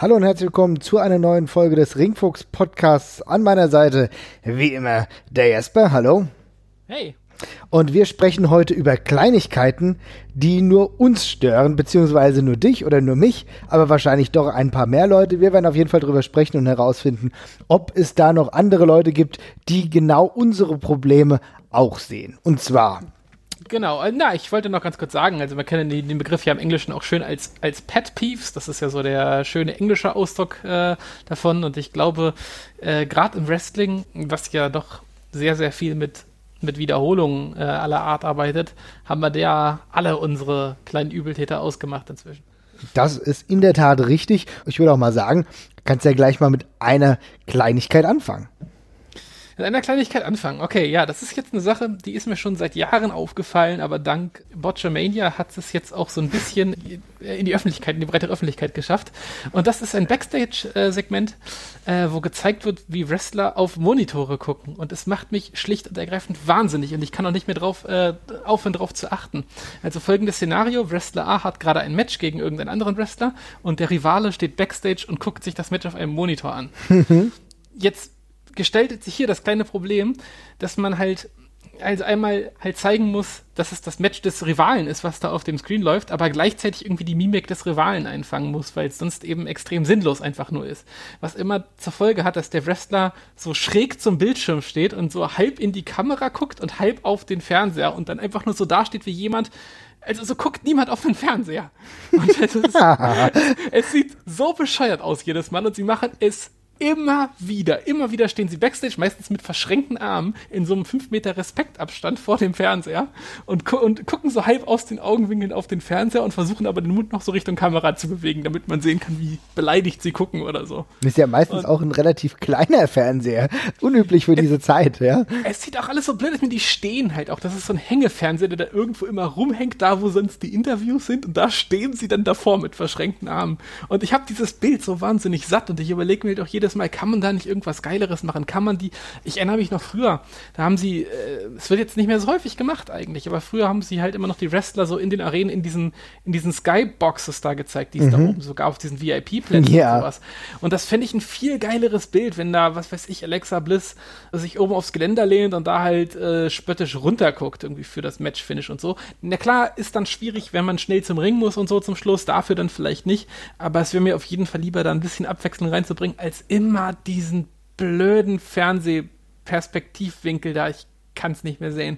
Hallo und herzlich willkommen zu einer neuen Folge des Ringfuchs Podcasts. An meiner Seite, wie immer, der Jesper. Hallo. Hey. Und wir sprechen heute über Kleinigkeiten, die nur uns stören, beziehungsweise nur dich oder nur mich, aber wahrscheinlich doch ein paar mehr Leute. Wir werden auf jeden Fall drüber sprechen und herausfinden, ob es da noch andere Leute gibt, die genau unsere Probleme auch sehen. Und zwar Genau, äh, na, ich wollte noch ganz kurz sagen, also man kennt den, Begriff ja im Englischen auch schön als, als Pet Peeves, das ist ja so der schöne englische Ausdruck äh, davon und ich glaube, äh, gerade im Wrestling, was ja doch sehr, sehr viel mit, mit Wiederholungen äh, aller Art arbeitet, haben wir da alle unsere kleinen Übeltäter ausgemacht inzwischen. Das ist in der Tat richtig. Ich würde auch mal sagen, kannst ja gleich mal mit einer Kleinigkeit anfangen. Mit einer Kleinigkeit anfangen. Okay, ja, das ist jetzt eine Sache, die ist mir schon seit Jahren aufgefallen, aber dank Botchamania hat es jetzt auch so ein bisschen in die Öffentlichkeit, in die breite Öffentlichkeit geschafft. Und das ist ein Backstage-Segment, äh, wo gezeigt wird, wie Wrestler auf Monitore gucken. Und es macht mich schlicht und ergreifend wahnsinnig und ich kann auch nicht mehr drauf äh, aufhören, darauf zu achten. Also folgendes Szenario: Wrestler A hat gerade ein Match gegen irgendeinen anderen Wrestler und der Rivale steht Backstage und guckt sich das Match auf einem Monitor an. Jetzt gestaltet sich hier das kleine Problem, dass man halt also einmal halt zeigen muss, dass es das Match des Rivalen ist, was da auf dem Screen läuft, aber gleichzeitig irgendwie die Mimik des Rivalen einfangen muss, weil es sonst eben extrem sinnlos einfach nur ist. Was immer zur Folge hat, dass der Wrestler so schräg zum Bildschirm steht und so halb in die Kamera guckt und halb auf den Fernseher und dann einfach nur so dasteht wie jemand, also so guckt niemand auf den Fernseher. Und es, ist, es sieht so bescheuert aus jedes Mal und sie machen es immer wieder, immer wieder stehen sie backstage, meistens mit verschränkten Armen, in so einem 5 Meter Respektabstand vor dem Fernseher und, gu und gucken so halb aus den Augenwinkeln auf den Fernseher und versuchen aber den Mund noch so Richtung Kamera zu bewegen, damit man sehen kann, wie beleidigt sie gucken oder so. Das ist ja meistens und auch ein relativ kleiner Fernseher. Unüblich für diese Zeit, ja. Es sieht auch alles so blöd aus, die stehen halt auch. Das ist so ein Hängefernseher, der da irgendwo immer rumhängt, da wo sonst die Interviews sind und da stehen sie dann davor mit verschränkten Armen. Und ich habe dieses Bild so wahnsinnig satt und ich überlege mir halt auch jedes jedes Mal, kann man da nicht irgendwas Geileres machen? Kann man die, ich erinnere mich noch früher, da haben sie, äh, es wird jetzt nicht mehr so häufig gemacht eigentlich, aber früher haben sie halt immer noch die Wrestler so in den Arenen, in diesen, in diesen Skyboxes da gezeigt, die es mhm. da oben sogar auf diesen VIP-Plätzen ja. und sowas. Und das fände ich ein viel geileres Bild, wenn da, was weiß ich, Alexa Bliss sich oben aufs Geländer lehnt und da halt äh, spöttisch runterguckt, irgendwie für das Match-Finish und so. Na klar, ist dann schwierig, wenn man schnell zum Ring muss und so zum Schluss, dafür dann vielleicht nicht, aber es wäre mir auf jeden Fall lieber, da ein bisschen Abwechslung reinzubringen, als immer immer diesen blöden Fernsehperspektivwinkel da. Ich kann es nicht mehr sehen.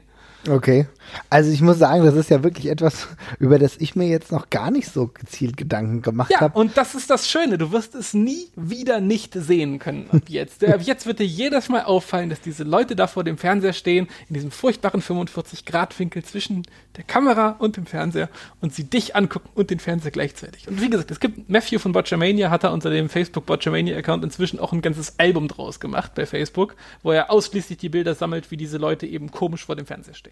Okay. Also ich muss sagen, das ist ja wirklich etwas, über das ich mir jetzt noch gar nicht so gezielt Gedanken gemacht habe. Ja, und das ist das Schöne. Du wirst es nie wieder nicht sehen können ab jetzt. ab jetzt wird dir jedes Mal auffallen, dass diese Leute da vor dem Fernseher stehen, in diesem furchtbaren 45-Grad-Winkel zwischen der Kamera und dem Fernseher und sie dich angucken und den Fernseher gleichzeitig. Und wie gesagt, es gibt Matthew von Botchamania, hat er unter dem Facebook Botchamania-Account inzwischen auch ein ganzes Album draus gemacht bei Facebook, wo er ausschließlich die Bilder sammelt, wie diese Leute eben komisch vor dem Fernseher stehen.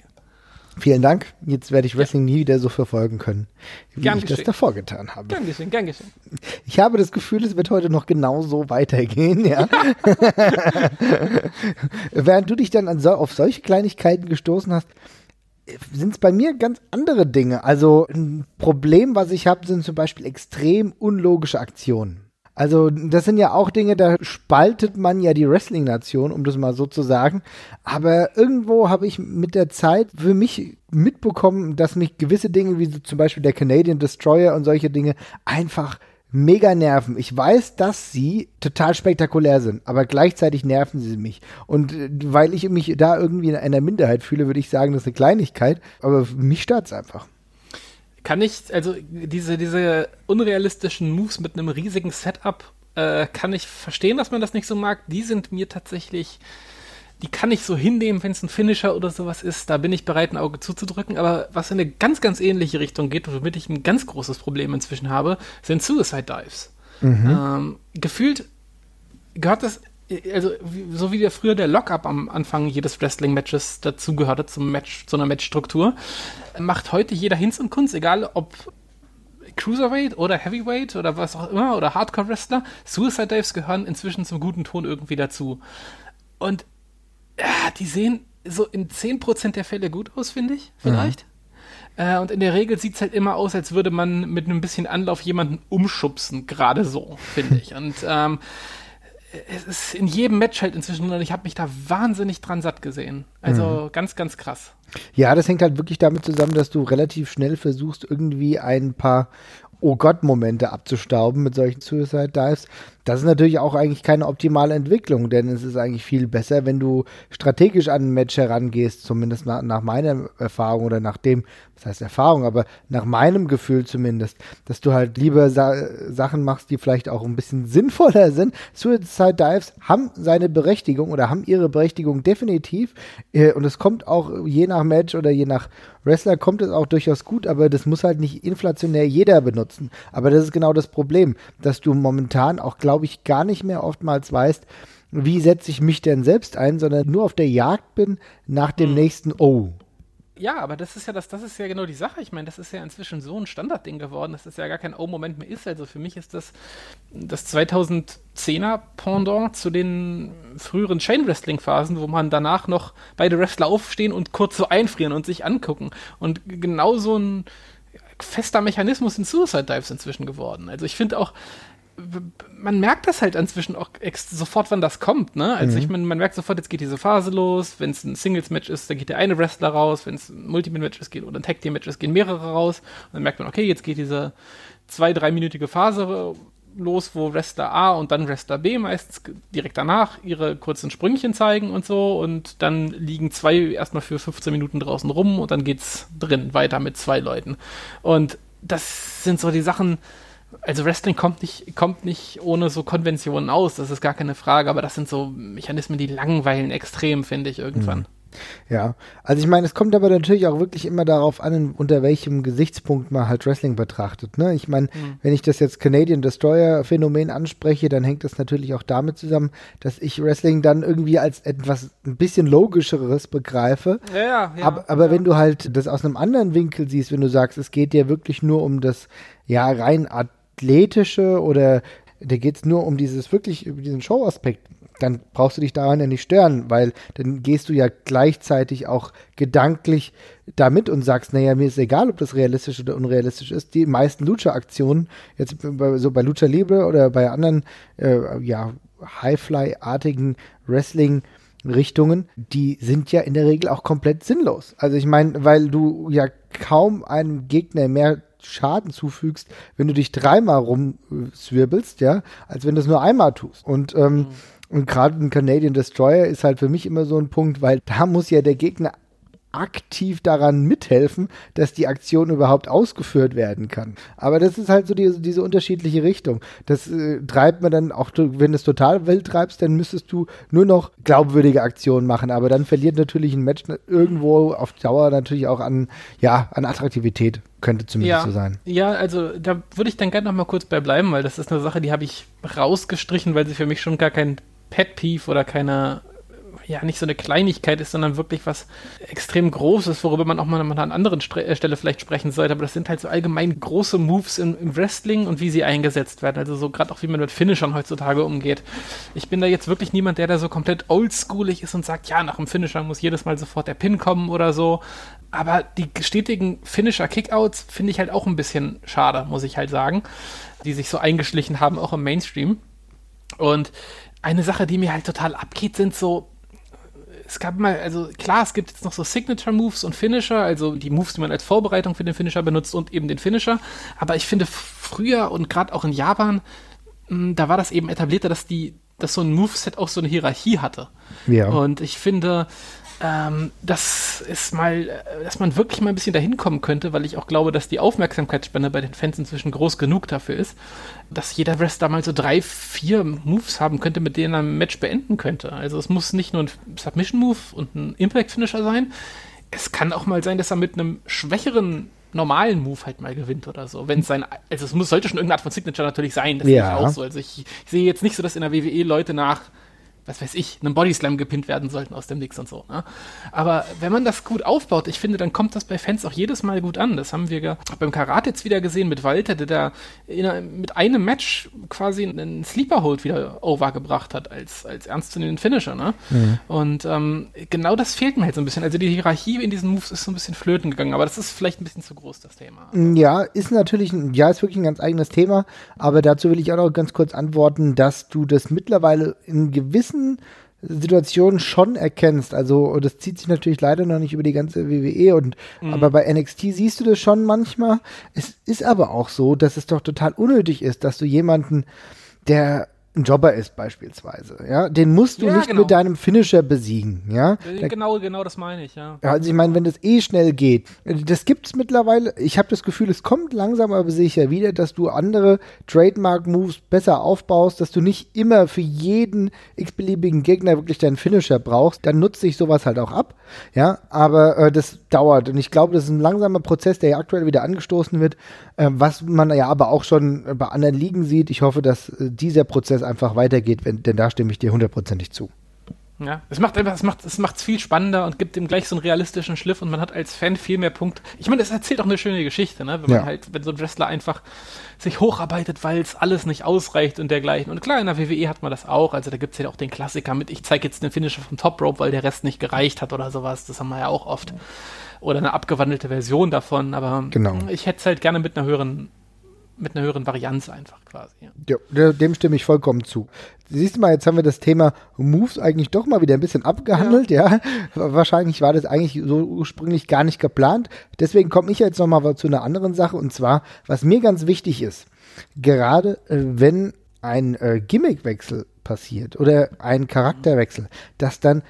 Vielen Dank. Jetzt werde ich Wrestling ja. nie wieder so verfolgen können, wie gern ich geschehen. das davor getan habe. Gern geschehen, gern geschehen. Ich habe das Gefühl, es wird heute noch genauso weitergehen, ja. Während du dich dann so, auf solche Kleinigkeiten gestoßen hast, sind es bei mir ganz andere Dinge. Also ein Problem, was ich habe, sind zum Beispiel extrem unlogische Aktionen. Also, das sind ja auch Dinge, da spaltet man ja die Wrestling-Nation, um das mal so zu sagen. Aber irgendwo habe ich mit der Zeit für mich mitbekommen, dass mich gewisse Dinge, wie zum Beispiel der Canadian Destroyer und solche Dinge, einfach mega nerven. Ich weiß, dass sie total spektakulär sind, aber gleichzeitig nerven sie mich. Und äh, weil ich mich da irgendwie in einer Minderheit fühle, würde ich sagen, das ist eine Kleinigkeit, aber mich stört es einfach kann ich, also diese, diese unrealistischen Moves mit einem riesigen Setup, äh, kann ich verstehen, dass man das nicht so mag. Die sind mir tatsächlich, die kann ich so hinnehmen, wenn es ein Finisher oder sowas ist. Da bin ich bereit, ein Auge zuzudrücken. Aber was in eine ganz, ganz ähnliche Richtung geht, womit ich ein ganz großes Problem inzwischen habe, sind Suicide Dives. Mhm. Ähm, gefühlt gehört das also so wie der früher der Lockup am Anfang jedes Wrestling-Matches dazugehörte zum Match, zu einer Matchstruktur, macht heute jeder Hinz und Kunst, egal ob Cruiserweight oder Heavyweight oder was auch immer oder Hardcore-Wrestler, Suicide Dives gehören inzwischen zum guten Ton irgendwie dazu. Und ja, die sehen so in 10% der Fälle gut aus, finde ich, vielleicht. Mhm. Äh, und in der Regel sieht es halt immer aus, als würde man mit einem bisschen Anlauf jemanden umschubsen, gerade so, finde ich. Und ähm, es ist in jedem Match halt inzwischen und ich habe mich da wahnsinnig dran satt gesehen. Also mhm. ganz, ganz krass. Ja, das hängt halt wirklich damit zusammen, dass du relativ schnell versuchst, irgendwie ein paar Oh Gott-Momente abzustauben mit solchen Suicide Dives. Das ist natürlich auch eigentlich keine optimale Entwicklung, denn es ist eigentlich viel besser, wenn du strategisch an ein Match herangehst, zumindest nach, nach meiner Erfahrung oder nach dem, was heißt Erfahrung, aber nach meinem Gefühl zumindest, dass du halt lieber Sa Sachen machst, die vielleicht auch ein bisschen sinnvoller sind. Suicide Dives haben seine Berechtigung oder haben ihre Berechtigung definitiv äh, und es kommt auch je nach Match oder je nach Wrestler kommt es auch durchaus gut, aber das muss halt nicht inflationär jeder benutzen. Aber das ist genau das Problem, dass du momentan auch, glaube ich, gar nicht mehr oftmals weißt, wie setze ich mich denn selbst ein, sondern nur auf der Jagd bin nach dem mhm. nächsten Oh. Ja, aber das ist ja das, das ist ja genau die Sache. Ich meine, das ist ja inzwischen so ein Standardding geworden, dass das ja gar kein Oh-Moment mehr ist. Also für mich ist das das 2010er Pendant zu den früheren Chain Wrestling Phasen, wo man danach noch beide Wrestler aufstehen und kurz so einfrieren und sich angucken. Und genau so ein fester Mechanismus in Suicide Dives inzwischen geworden. Also ich finde auch, man merkt das halt inzwischen auch sofort, wann das kommt, ne? Also mhm. ich meine, man merkt sofort, jetzt geht diese Phase los. Wenn es ein Singles-Match ist, dann geht der eine Wrestler raus. Wenn es ein Multiman-Match ist, geht oder ein Tag-Team-Match ist, gehen mehrere raus. Und dann merkt man, okay, jetzt geht diese zwei, dreiminütige Phase los, wo Wrestler A und dann Wrestler B meistens direkt danach ihre kurzen Sprüngchen zeigen und so und dann liegen zwei erstmal für 15 Minuten draußen rum und dann geht's drin weiter mit zwei Leuten. Und das sind so die Sachen, also Wrestling kommt nicht, kommt nicht ohne so Konventionen aus, das ist gar keine Frage, aber das sind so Mechanismen, die langweilen extrem, finde ich, irgendwann. Mhm. Ja, also ich meine, es kommt aber natürlich auch wirklich immer darauf an, unter welchem Gesichtspunkt man halt Wrestling betrachtet. Ne? Ich meine, mhm. wenn ich das jetzt Canadian Destroyer Phänomen anspreche, dann hängt das natürlich auch damit zusammen, dass ich Wrestling dann irgendwie als etwas ein bisschen logischeres begreife. Ja, ja, aber, aber ja. wenn du halt das aus einem anderen Winkel siehst, wenn du sagst, es geht dir wirklich nur um das ja rein athletische oder da geht es nur um dieses wirklich, über diesen Show-Aspekt, dann brauchst du dich daran ja nicht stören, weil dann gehst du ja gleichzeitig auch gedanklich damit und sagst, naja, mir ist egal, ob das realistisch oder unrealistisch ist. Die meisten Lucha-Aktionen, jetzt so bei Lucha Libre oder bei anderen, äh, ja, Highfly-artigen Wrestling-Richtungen, die sind ja in der Regel auch komplett sinnlos. Also ich meine, weil du ja kaum einem Gegner mehr Schaden zufügst, wenn du dich dreimal rumswirbelst, ja, als wenn du es nur einmal tust. Und ähm, mhm. Und gerade ein Canadian Destroyer ist halt für mich immer so ein Punkt, weil da muss ja der Gegner aktiv daran mithelfen, dass die Aktion überhaupt ausgeführt werden kann. Aber das ist halt so die, diese unterschiedliche Richtung. Das äh, treibt man dann auch, wenn du es total wild treibst, dann müsstest du nur noch glaubwürdige Aktionen machen. Aber dann verliert natürlich ein Match irgendwo auf Dauer natürlich auch an, ja, an Attraktivität. Könnte zumindest ja, so sein. Ja, also da würde ich dann gerne noch mal kurz bei bleiben, weil das ist eine Sache, die habe ich rausgestrichen, weil sie für mich schon gar kein Pet Peeve oder keine ja nicht so eine Kleinigkeit ist, sondern wirklich was extrem Großes, worüber man auch mal an einer anderen Stre äh, Stelle vielleicht sprechen sollte. Aber das sind halt so allgemein große Moves im, im Wrestling und wie sie eingesetzt werden. Also so gerade auch, wie man mit Finishern heutzutage umgeht. Ich bin da jetzt wirklich niemand, der da so komplett oldschoolig ist und sagt, ja, nach dem Finisher muss jedes Mal sofort der Pin kommen oder so. Aber die stetigen Finisher-Kickouts finde ich halt auch ein bisschen schade, muss ich halt sagen, die sich so eingeschlichen haben, auch im Mainstream. Und eine Sache, die mir halt total abgeht, sind so es gab mal, also klar, es gibt jetzt noch so Signature Moves und Finisher, also die Moves, die man als Vorbereitung für den Finisher benutzt und eben den Finisher. Aber ich finde früher und gerade auch in Japan, mh, hm, da war das eben etablierter, dass die, dass so ein Moveset auch so eine Hierarchie hatte. Ja. Und ich finde, ähm, das ist mal, äh, dass man wirklich mal ein bisschen dahin kommen könnte, weil ich auch glaube, dass die Aufmerksamkeitsspanne bei den Fans inzwischen groß genug dafür ist, dass jeder Wrestler mal so drei, vier Moves haben könnte, mit denen er ein Match beenden könnte. Also es muss nicht nur ein Submission-Move und ein Impact-Finisher sein. Es kann auch mal sein, dass er mit einem schwächeren normalen Move halt mal gewinnt oder so. Wenn es sein, also es muss, sollte schon irgendeine Art von Signature natürlich sein, das ja. ist auch so. Also ich, ich sehe jetzt nicht so, dass in der WWE Leute nach was weiß ich, einem Bodyslam gepinnt werden sollten aus dem Nix und so. Ne? Aber wenn man das gut aufbaut, ich finde, dann kommt das bei Fans auch jedes Mal gut an. Das haben wir beim Karate jetzt wieder gesehen mit Walter, der da in, mit einem Match quasi einen Sleeper-Hold wieder overgebracht hat als, als ernstzunehmenden Finisher. Ne? Mhm. Und ähm, genau das fehlt mir halt so ein bisschen. Also die Hierarchie in diesen Moves ist so ein bisschen flöten gegangen, aber das ist vielleicht ein bisschen zu groß, das Thema. Ja, ist natürlich, ein, ja, ist wirklich ein ganz eigenes Thema, aber dazu will ich auch noch ganz kurz antworten, dass du das mittlerweile in gewissen Situationen schon erkennst. Also das zieht sich natürlich leider noch nicht über die ganze WWE und mhm. aber bei NXT siehst du das schon manchmal. Es ist aber auch so, dass es doch total unnötig ist, dass du jemanden, der ein Jobber ist beispielsweise, ja, den musst du ja, nicht genau. mit deinem Finisher besiegen, ja. Genau, genau, das meine ich, ja. Also ich meine, wenn das eh schnell geht, das gibt's mittlerweile. Ich habe das Gefühl, es kommt langsam, aber ja wieder, dass du andere Trademark-Moves besser aufbaust, dass du nicht immer für jeden x-beliebigen Gegner wirklich deinen Finisher brauchst. Dann nutzt sich sowas halt auch ab, ja. Aber äh, das dauert und ich glaube, das ist ein langsamer Prozess, der ja aktuell wieder angestoßen wird, äh, was man ja aber auch schon bei anderen Ligen sieht. Ich hoffe, dass äh, dieser Prozess es einfach weitergeht, wenn, denn da stimme ich dir hundertprozentig zu. Ja, es macht einfach, es macht, es macht's viel spannender und gibt ihm gleich so einen realistischen Schliff und man hat als Fan viel mehr Punkte. Ich meine, es erzählt auch eine schöne Geschichte, ne? Wenn man halt, wenn so ein Wrestler einfach sich hocharbeitet, weil es alles nicht ausreicht und dergleichen. Und klar, in der WWE hat man das auch. Also da gibt es ja auch den Klassiker mit, ich zeige jetzt den Finisher vom Top Rope, weil der Rest nicht gereicht hat oder sowas. Das haben wir ja auch oft. Oder eine abgewandelte Version davon, aber genau. ich hätte es halt gerne mit einer höheren mit einer höheren Varianz einfach quasi. Ja. ja. dem stimme ich vollkommen zu. Siehst du mal, jetzt haben wir das Thema Moves eigentlich doch mal wieder ein bisschen abgehandelt, ja. ja. Wahrscheinlich war das eigentlich so ursprünglich gar nicht geplant. Deswegen komme ich jetzt noch mal zu einer anderen Sache und zwar, was mir ganz wichtig ist, gerade äh, wenn ein äh, Gimmickwechsel passiert oder ein Charakterwechsel, dass dann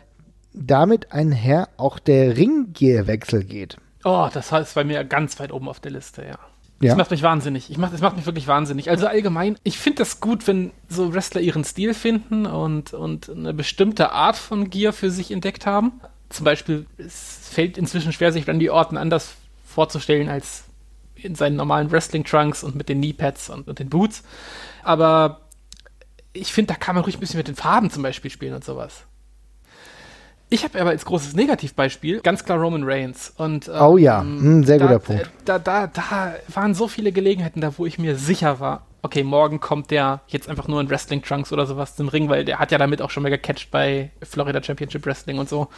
damit einher auch der Ringgearwechsel geht. Oh, das heißt bei mir ganz weit oben auf der Liste, ja. Ja. Das macht mich wahnsinnig. Ich mach, das macht mich wirklich wahnsinnig. Also allgemein, ich finde das gut, wenn so Wrestler ihren Stil finden und, und eine bestimmte Art von Gear für sich entdeckt haben. Zum Beispiel, es fällt inzwischen schwer, sich Randy Orton anders vorzustellen als in seinen normalen Wrestling-Trunks und mit den Kneepads und, und den Boots. Aber ich finde, da kann man ruhig ein bisschen mit den Farben zum Beispiel spielen und sowas. Ich habe aber als großes Negativbeispiel ganz klar Roman Reigns. Und, ähm, oh ja, hm, sehr da, guter Punkt. Da, da, da waren so viele Gelegenheiten da, wo ich mir sicher war, okay, morgen kommt der jetzt einfach nur in Wrestling Trunks oder sowas zum Ring, weil der hat ja damit auch schon mal gecatcht bei Florida Championship Wrestling und so.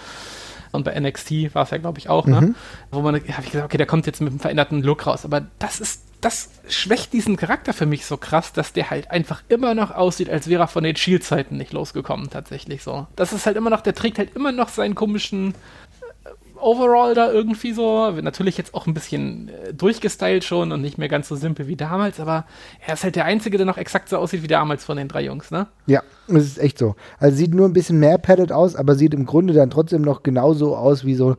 Und bei NXT war es ja, glaube ich, auch, ne? mhm. ne? Wo man, habe ich gesagt, okay, der kommt jetzt mit einem veränderten Look raus. Aber das ist das schwächt diesen Charakter für mich so krass, dass der halt einfach immer noch aussieht, als wäre er von den Shield-Zeiten nicht losgekommen, tatsächlich so. Das ist halt immer noch, der trägt halt immer noch seinen komischen äh, Overall da irgendwie so. Natürlich jetzt auch ein bisschen äh, durchgestylt schon und nicht mehr ganz so simpel wie damals, aber er ist halt der Einzige, der noch exakt so aussieht wie damals von den drei Jungs, ne? Ja, das ist echt so. Also sieht nur ein bisschen mehr padded aus, aber sieht im Grunde dann trotzdem noch genauso aus wie so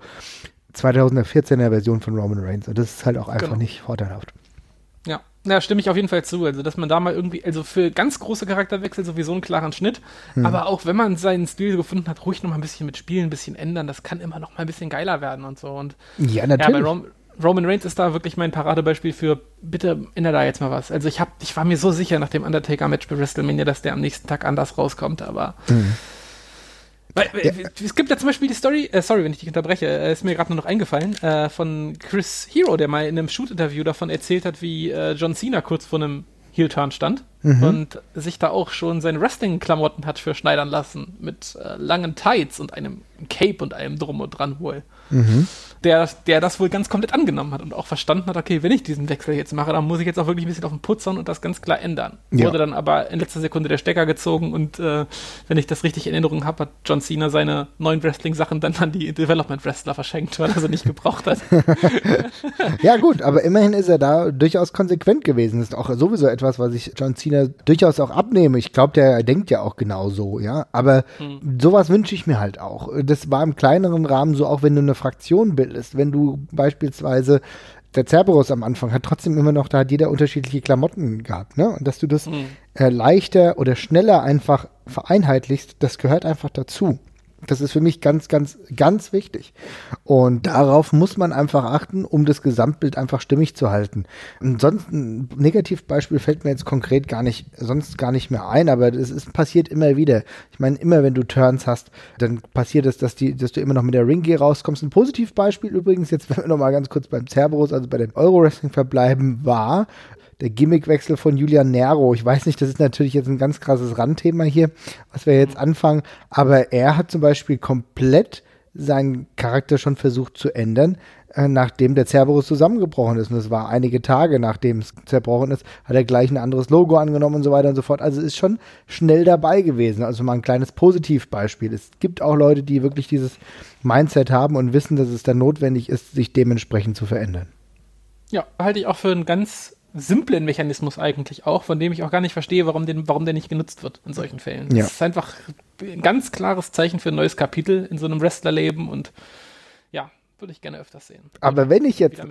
2014er Version von Roman Reigns. Und das ist halt auch einfach genau. nicht vorteilhaft. Ja, ja, stimme ich auf jeden Fall zu. Also, dass man da mal irgendwie, also für ganz große Charakterwechsel sowieso einen klaren Schnitt, hm. aber auch wenn man seinen Stil gefunden hat, ruhig noch mal ein bisschen mit Spielen, ein bisschen ändern, das kann immer noch mal ein bisschen geiler werden und so. Und ja, natürlich. Ja, bei Rom Roman Reigns ist da wirklich mein Paradebeispiel für, bitte ändere da jetzt mal was. Also ich hab, ich war mir so sicher nach dem Undertaker-Match bei WrestleMania, dass der am nächsten Tag anders rauskommt, aber hm. Weil, ja. Es gibt ja zum Beispiel die Story, äh, sorry, wenn ich dich unterbreche, äh, ist mir gerade nur noch eingefallen, äh, von Chris Hero, der mal in einem Shoot-Interview davon erzählt hat, wie äh, John Cena kurz vor einem Heel-Turn stand mhm. und sich da auch schon seine Wrestling-Klamotten hat für schneidern lassen, mit äh, langen Tights und einem Cape und allem drum und dran wohl. Mhm der, der das wohl ganz komplett angenommen hat und auch verstanden hat, okay, wenn ich diesen Wechsel jetzt mache, dann muss ich jetzt auch wirklich ein bisschen auf den Putz hauen und das ganz klar ändern. Ja. Wurde dann aber in letzter Sekunde der Stecker gezogen und äh, wenn ich das richtig in Erinnerung habe, hat John Cena seine neuen Wrestling-Sachen dann an die Development-Wrestler verschenkt, weil er sie nicht gebraucht hat. ja gut, aber immerhin ist er da durchaus konsequent gewesen. Das ist auch sowieso etwas, was ich John Cena durchaus auch abnehme. Ich glaube, der denkt ja auch genau so, ja. Aber hm. sowas wünsche ich mir halt auch. Das war im kleineren Rahmen so, auch wenn du eine Fraktion bildest ist. Wenn du beispielsweise der Cerberus am Anfang hat trotzdem immer noch, da hat jeder unterschiedliche Klamotten gehabt, ne? Und dass du das mhm. äh, leichter oder schneller einfach vereinheitlichst, das gehört einfach dazu. Das ist für mich ganz, ganz, ganz wichtig. Und darauf muss man einfach achten, um das Gesamtbild einfach stimmig zu halten. Ansonsten, ein Negativbeispiel fällt mir jetzt konkret gar nicht, sonst gar nicht mehr ein, aber es ist, passiert immer wieder. Ich meine, immer wenn du Turns hast, dann passiert es, dass, die, dass du immer noch mit der Ring-Gear rauskommst. Ein Positivbeispiel übrigens, jetzt wenn wir noch mal ganz kurz beim Cerberus, also bei dem Euro-Wrestling verbleiben, war, der Gimmickwechsel von Julian Nero. Ich weiß nicht, das ist natürlich jetzt ein ganz krasses Randthema hier, was wir jetzt anfangen, aber er hat zum Beispiel komplett seinen Charakter schon versucht zu ändern, äh, nachdem der Cerberus zusammengebrochen ist. Und das war einige Tage, nachdem es zerbrochen ist, hat er gleich ein anderes Logo angenommen und so weiter und so fort. Also ist schon schnell dabei gewesen. Also mal ein kleines Positivbeispiel. Es gibt auch Leute, die wirklich dieses Mindset haben und wissen, dass es dann notwendig ist, sich dementsprechend zu verändern. Ja, halte ich auch für einen ganz simplen Mechanismus eigentlich auch, von dem ich auch gar nicht verstehe, warum, den, warum der nicht genutzt wird in solchen Fällen. Ja. Das ist einfach ein ganz klares Zeichen für ein neues Kapitel in so einem Wrestlerleben und würde ich gerne öfters sehen. Aber wenn ich jetzt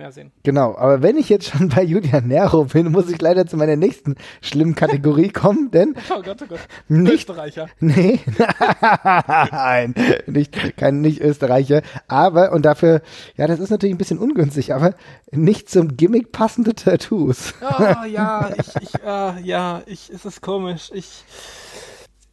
genau, aber wenn ich jetzt schon bei Julian Nero bin, muss ich leider zu meiner nächsten schlimmen Kategorie kommen, denn oh Gott, oh Gott, nicht Österreicher. Nee, nein, nicht kein nicht Österreicher, aber und dafür, ja, das ist natürlich ein bisschen ungünstig, aber nicht zum Gimmick passende Tattoos. Oh ja, ich, ich äh, ja, ich, es ist komisch. Ich,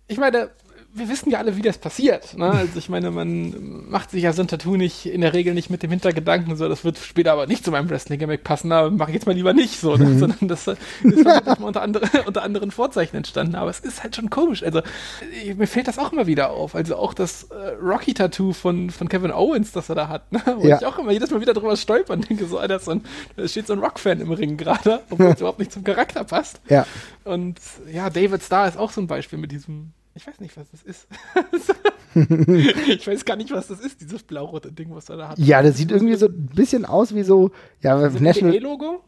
ich meine, wir wissen ja alle, wie das passiert. Ne? Also ich meine, man macht sich ja so ein Tattoo nicht in der Regel nicht mit dem Hintergedanken, so das wird später aber nicht zu meinem Wrestling-Gimmick passen, aber mache ich jetzt mal lieber nicht so, ne? mhm. sondern das ist halt unter, andere, unter anderen Vorzeichen entstanden. Aber es ist halt schon komisch. Also ich, mir fällt das auch immer wieder auf. Also auch das äh, Rocky-Tattoo von, von Kevin Owens, das er da hat, ne? wo ja. ich auch immer jedes Mal wieder drüber stolpern denke, so, Alter, so ein, da steht so ein Rock-Fan im Ring gerade, obwohl es überhaupt nicht zum Charakter passt. Ja. Und ja, David Starr ist auch so ein Beispiel mit diesem ich weiß nicht, was das ist. ich weiß gar nicht, was das ist, dieses blau-rote Ding, was er da hat. Ja, das sieht irgendwie so ein bisschen aus wie so, ja, das National. logo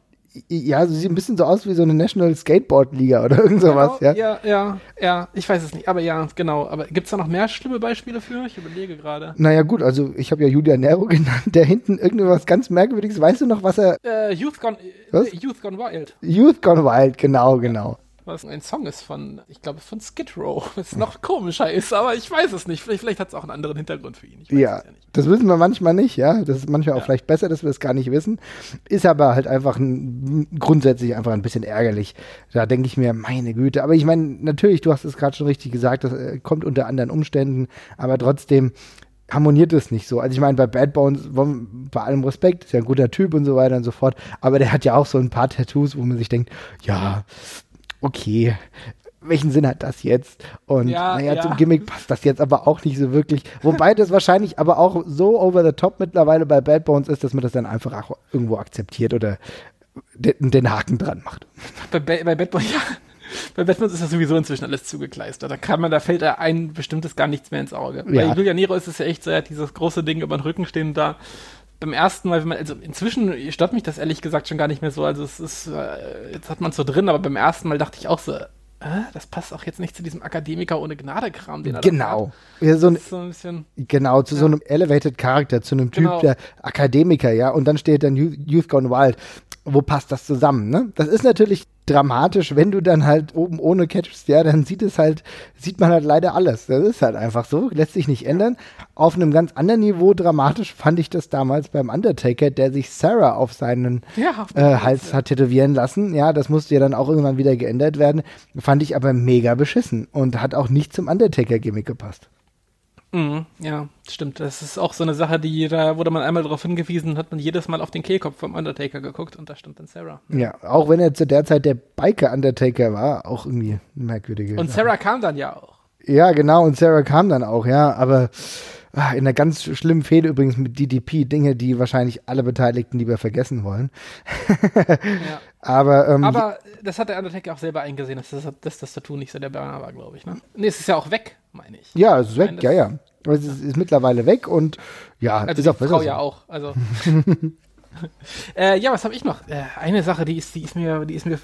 Ja, so sieht ein bisschen so aus wie so eine National Skateboard Liga oder irgend sowas, genau, ja. Ja, ja, ja, ich weiß es nicht, aber ja, genau. Aber gibt es da noch mehr schlimme Beispiele für? Ich überlege gerade. Naja, gut, also ich habe ja Julian Nero genannt, der hinten irgendwas ganz Merkwürdiges, weißt du noch, was er. Äh, Youth Gone, was? Youth Gone Wild. Youth Gone Wild, genau, genau was ein Song ist von, ich glaube, von Skid Row, was noch komischer ist, aber ich weiß es nicht. Vielleicht, vielleicht hat es auch einen anderen Hintergrund für ihn. ja, ja das wissen wir manchmal nicht, ja. Das ist manchmal ja. auch vielleicht besser, dass wir es gar nicht wissen. Ist aber halt einfach ein, grundsätzlich einfach ein bisschen ärgerlich. Da denke ich mir, meine Güte. Aber ich meine, natürlich, du hast es gerade schon richtig gesagt, das äh, kommt unter anderen Umständen, aber trotzdem harmoniert es nicht so. Also ich meine, bei Bad Bones, bei allem Respekt, ist ja ein guter Typ und so weiter und so fort, aber der hat ja auch so ein paar Tattoos, wo man sich denkt, ja, okay, welchen Sinn hat das jetzt? Und ja, naja, ja. zum Gimmick passt das jetzt aber auch nicht so wirklich. Wobei das wahrscheinlich aber auch so over the top mittlerweile bei Bad Bones ist, dass man das dann einfach auch irgendwo akzeptiert oder den, den Haken dran macht. Bei, bei Bad Bones, ja. Bei Batman ist das sowieso inzwischen alles zugekleistert. Da kann man, da fällt da ein bestimmtes gar nichts mehr ins Auge. Ja. Bei Julia Nero ist es ja echt so, er hat dieses große Ding über den Rücken stehen da beim ersten Mal, wenn man, also inzwischen stört mich das ehrlich gesagt schon gar nicht mehr so. Also es ist, äh, jetzt hat man es so drin, aber beim ersten Mal dachte ich auch so, das passt auch jetzt nicht zu diesem Akademiker ohne Gnade-Kram, den er Genau. Ja, so, ein, so ein bisschen, genau, zu ja. so einem Elevated Charakter, zu einem Typ genau. der Akademiker, ja. Und dann steht dann Youth Gone Wild. Wo passt das zusammen, ne? Das ist natürlich dramatisch, wenn du dann halt oben ohne catchst, ja, dann sieht es halt, sieht man halt leider alles. Das ist halt einfach so, lässt sich nicht ändern. Auf einem ganz anderen Niveau dramatisch fand ich das damals beim Undertaker, der sich Sarah auf seinen ja, auf äh, Hals hat tätowieren lassen. Ja, das musste ja dann auch irgendwann wieder geändert werden. Fand ich aber mega beschissen und hat auch nicht zum Undertaker-Gimmick gepasst. Mhm, ja, stimmt. Das ist auch so eine Sache, die da wurde man einmal darauf hingewiesen, hat man jedes Mal auf den Kehlkopf vom Undertaker geguckt und da stand dann Sarah. Ja, auch wenn er zu der Zeit der Biker Undertaker war, auch irgendwie merkwürdige. Und Sarah kam dann ja auch. Ja, genau, und Sarah kam dann auch, ja, aber in einer ganz schlimmen Fehde übrigens mit DDP, Dinge, die wahrscheinlich alle Beteiligten lieber vergessen wollen. ja. Aber, ähm, aber das hat der Undertaker auch selber eingesehen, dass das, dass das Tattoo nicht so der Burner war, glaube ich. Ne? Nee, es ist ja auch weg, meine ich. Ja, es ist weg, meine, ja, ja. Es ist, ist, mittlerweile weg und ja, also ist auch Frau so. ja auch. Also. äh, ja, was habe ich noch? Äh, eine Sache, die ist, die ist mir, die ist mir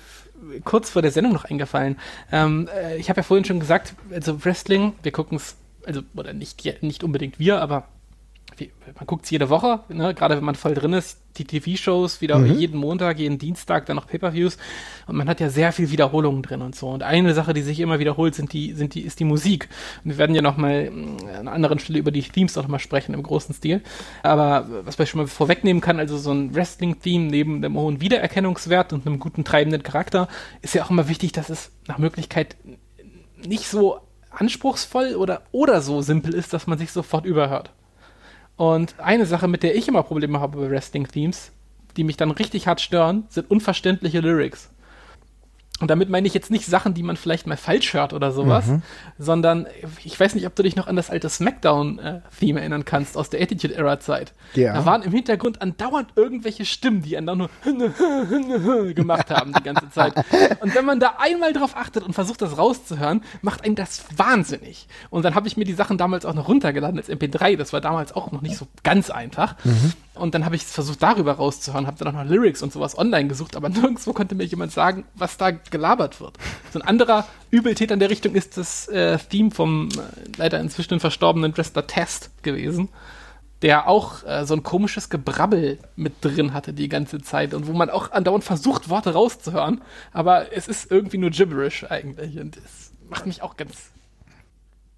kurz vor der Sendung noch eingefallen. Ähm, äh, ich habe ja vorhin schon gesagt, also Wrestling, wir gucken es, also oder nicht nicht unbedingt wir, aber man guckt es jede Woche, ne? gerade wenn man voll drin ist, die TV-Shows wieder mhm. jeden Montag, jeden Dienstag, dann noch Pay-per-Views und man hat ja sehr viel Wiederholungen drin und so. Und eine Sache, die sich immer wiederholt, sind die, sind die, ist die Musik. Und wir werden ja noch mal mm, an einer anderen Stelle über die Themes auch noch mal sprechen im großen Stil. Aber was man schon mal vorwegnehmen kann, also so ein Wrestling-Theme neben dem hohen Wiedererkennungswert und einem guten treibenden Charakter, ist ja auch immer wichtig, dass es nach Möglichkeit nicht so anspruchsvoll oder, oder so simpel ist, dass man sich sofort überhört. Und eine Sache, mit der ich immer Probleme habe bei Wrestling-Themes, die mich dann richtig hart stören, sind unverständliche Lyrics. Und damit meine ich jetzt nicht Sachen, die man vielleicht mal falsch hört oder sowas, mhm. sondern ich weiß nicht, ob du dich noch an das alte Smackdown-Theme erinnern kannst aus der Attitude-Era-Zeit. Ja. Da waren im Hintergrund andauernd irgendwelche Stimmen, die dann nur gemacht haben die ganze Zeit. Und wenn man da einmal drauf achtet und versucht, das rauszuhören, macht einen das wahnsinnig. Und dann habe ich mir die Sachen damals auch noch runtergeladen als MP3. Das war damals auch noch nicht so ganz einfach. Mhm. Und dann habe ich versucht, darüber rauszuhören, habe dann auch noch Lyrics und sowas online gesucht, aber nirgendwo konnte mir jemand sagen, was da gelabert wird. So ein anderer Übeltäter in der Richtung ist das äh, Theme vom äh, leider inzwischen verstorbenen Wrestler Test gewesen, der auch äh, so ein komisches Gebrabbel mit drin hatte die ganze Zeit und wo man auch andauernd versucht, Worte rauszuhören, aber es ist irgendwie nur gibberish eigentlich und es macht mich auch ganz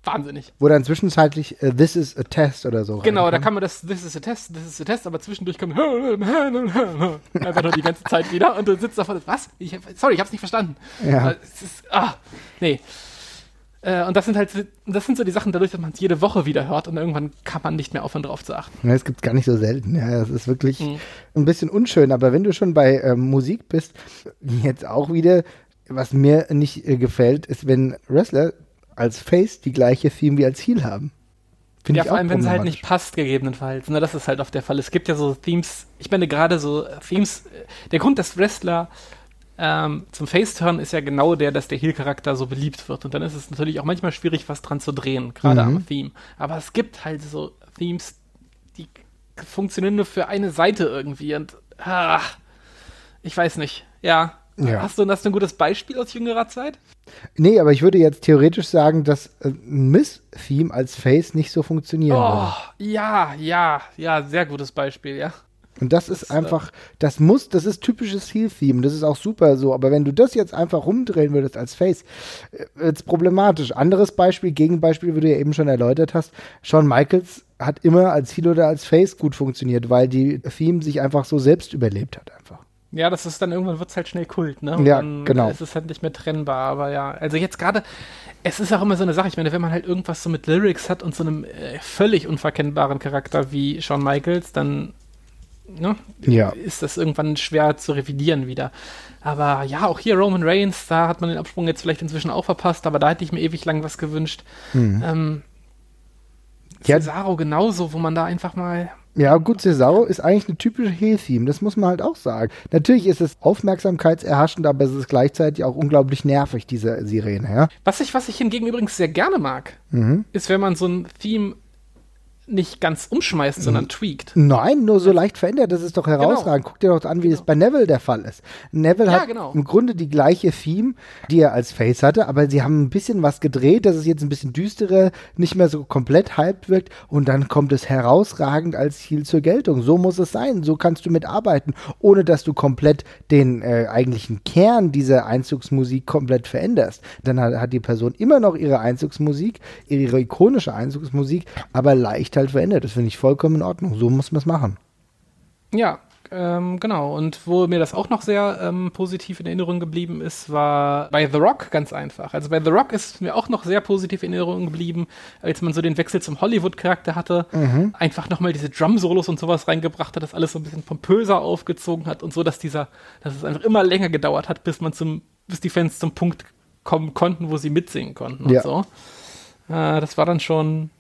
wahnsinnig. Wo dann zwischenzeitlich uh, This is a Test oder so. Genau, reinkam. da kann man das This is a Test, This is a Test, aber zwischendurch kommt einfach nur die ganze Zeit wieder und du sitzt davon, was? Ich, sorry, ich hab's nicht verstanden. Ja. Es ist, ah, nee. Äh, und das sind halt, das sind so die Sachen, dadurch, dass man es jede Woche wieder hört und irgendwann kann man nicht mehr aufhören, drauf zu achten. Ja, es gibt gar nicht so selten. Ja, das ist wirklich mhm. ein bisschen unschön. Aber wenn du schon bei ähm, Musik bist, jetzt auch wieder, was mir nicht äh, gefällt, ist, wenn Wrestler als Face die gleiche Theme wie als Heel haben. Find ja, vor allem, wenn es halt nicht passt, gegebenenfalls. Ne, das ist halt oft der Fall. Es gibt ja so Themes, ich meine gerade so Themes, der Grund, dass Wrestler ähm, zum Face-Turn ist ja genau der, dass der Heel-Charakter so beliebt wird. Und dann ist es natürlich auch manchmal schwierig, was dran zu drehen, gerade mhm. am Theme. Aber es gibt halt so Themes, die funktionieren nur für eine Seite irgendwie. Und ach, ich weiß nicht. Ja, ja. Hast, du, hast du ein gutes Beispiel aus jüngerer Zeit? Nee, aber ich würde jetzt theoretisch sagen, dass ein Miss-Theme als Face nicht so funktionieren oh, würde. Ja, ja, ja, sehr gutes Beispiel, ja. Und das, das ist einfach, das muss, das ist typisches Heel-Theme, das ist auch super so. Aber wenn du das jetzt einfach rumdrehen würdest als Face, äh, wird es problematisch. Anderes Beispiel, Gegenbeispiel, wie du ja eben schon erläutert hast, Shawn Michaels hat immer als Heel oder als Face gut funktioniert, weil die Theme sich einfach so selbst überlebt hat einfach. Ja, das ist dann irgendwann wird es halt schnell Kult, ne? Und ja, genau. Es ist halt nicht mehr trennbar, aber ja. Also jetzt gerade, es ist auch immer so eine Sache, ich meine, wenn man halt irgendwas so mit Lyrics hat und so einem äh, völlig unverkennbaren Charakter wie Shawn Michaels, dann ne, ja. ist das irgendwann schwer zu revidieren wieder. Aber ja, auch hier Roman Reigns, da hat man den Absprung jetzt vielleicht inzwischen auch verpasst, aber da hätte ich mir ewig lang was gewünscht. Mhm. Ähm, ja. Cesaro genauso, wo man da einfach mal ja, gut, Cesaro ist eigentlich eine typische Heel-Theme, das muss man halt auch sagen. Natürlich ist es aufmerksamkeitserhaschend, aber es ist gleichzeitig auch unglaublich nervig, diese Sirene, ja. Was ich, was ich hingegen übrigens sehr gerne mag, mhm. ist, wenn man so ein Theme nicht ganz umschmeißt, sondern tweakt. Nein, nur so leicht verändert. Das ist doch genau. herausragend. Genau. Guck dir doch an, wie genau. es bei Neville der Fall ist. Neville ja, hat genau. im Grunde die gleiche Theme, die er als Face hatte, aber sie haben ein bisschen was gedreht, dass es jetzt ein bisschen düsterer, nicht mehr so komplett hyped wirkt und dann kommt es herausragend als Ziel zur Geltung. So muss es sein. So kannst du mitarbeiten, ohne dass du komplett den äh, eigentlichen Kern dieser Einzugsmusik komplett veränderst. Dann hat, hat die Person immer noch ihre Einzugsmusik, ihre ikonische Einzugsmusik, aber leicht halt verändert. Das finde ich vollkommen in Ordnung. So muss man es machen. Ja, ähm, genau. Und wo mir das auch noch sehr ähm, positiv in Erinnerung geblieben ist, war bei The Rock ganz einfach. Also bei The Rock ist mir auch noch sehr positiv in Erinnerung geblieben, als man so den Wechsel zum Hollywood-Charakter hatte. Mhm. Einfach nochmal diese Drum-Solos und sowas reingebracht hat, das alles so ein bisschen pompöser aufgezogen hat und so, dass dieser, dass es einfach immer länger gedauert hat, bis man zum, bis die Fans zum Punkt kommen konnten, wo sie mitsingen konnten und ja. so. Äh, das war dann schon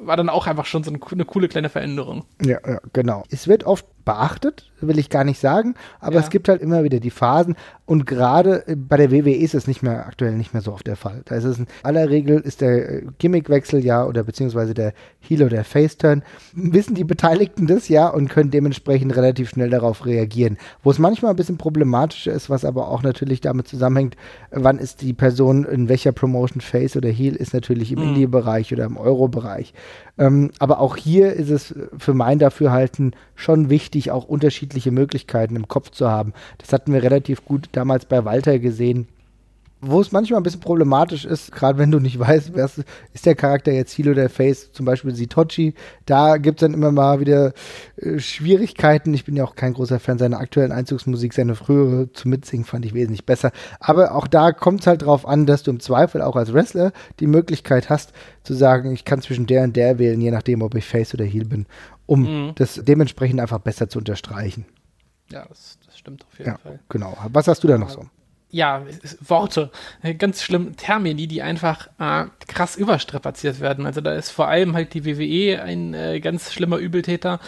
war dann auch einfach schon so eine, coole kleine Veränderung. Ja, ja, genau. Es wird oft beachtet, will ich gar nicht sagen, aber Ja. es gibt halt immer wieder die Phasen und gerade äh, bei der WWE ist es nicht mehr aktuell nicht mehr so oft der Fall. Da ist es in aller Regel ist der äh, Gimmickwechsel ja oder beziehungsweise der Heel oder Face-Turn, wissen die Beteiligten das ja und können dementsprechend relativ schnell darauf reagieren. Wo es manchmal ein bisschen problematischer ist, was aber auch natürlich damit zusammenhängt, wann ist die Person in welcher Promotion Face oder Heel ist natürlich im Mhm. Indie-Bereich oder im Euro-Bereich. Ähm, aber auch hier ist es für mein Dafürhalten schon wichtig, auch unterschiedliche Möglichkeiten im Kopf zu haben. Das hatten wir relativ gut damals bei Walter gesehen. Wo es manchmal ein bisschen problematisch ist, gerade wenn du nicht weißt, wer ist, ist der Charakter jetzt Heel oder Face, zum Beispiel Sitochi, da gibt es dann immer mal wieder äh, Schwierigkeiten. Ich bin ja auch kein großer Fan seiner aktuellen Einzugsmusik, seine frühere zu mitsingen fand ich wesentlich besser. Aber auch da kommt es halt drauf an, dass du im Zweifel auch als Wrestler die Möglichkeit hast, zu sagen, ich kann zwischen der und der wählen, je nachdem, ob ich Face oder Heel bin, um Mhm. das dementsprechend einfach besser zu unterstreichen. Ja, das, das stimmt auf jeden Ja, Fall. genau. Was hast du da noch so? Ja, Worte, ganz schlimm, Termini, die einfach äh, krass überstrapaziert werden. Also da ist vor allem halt die WWE ein äh, ganz schlimmer Übeltäter,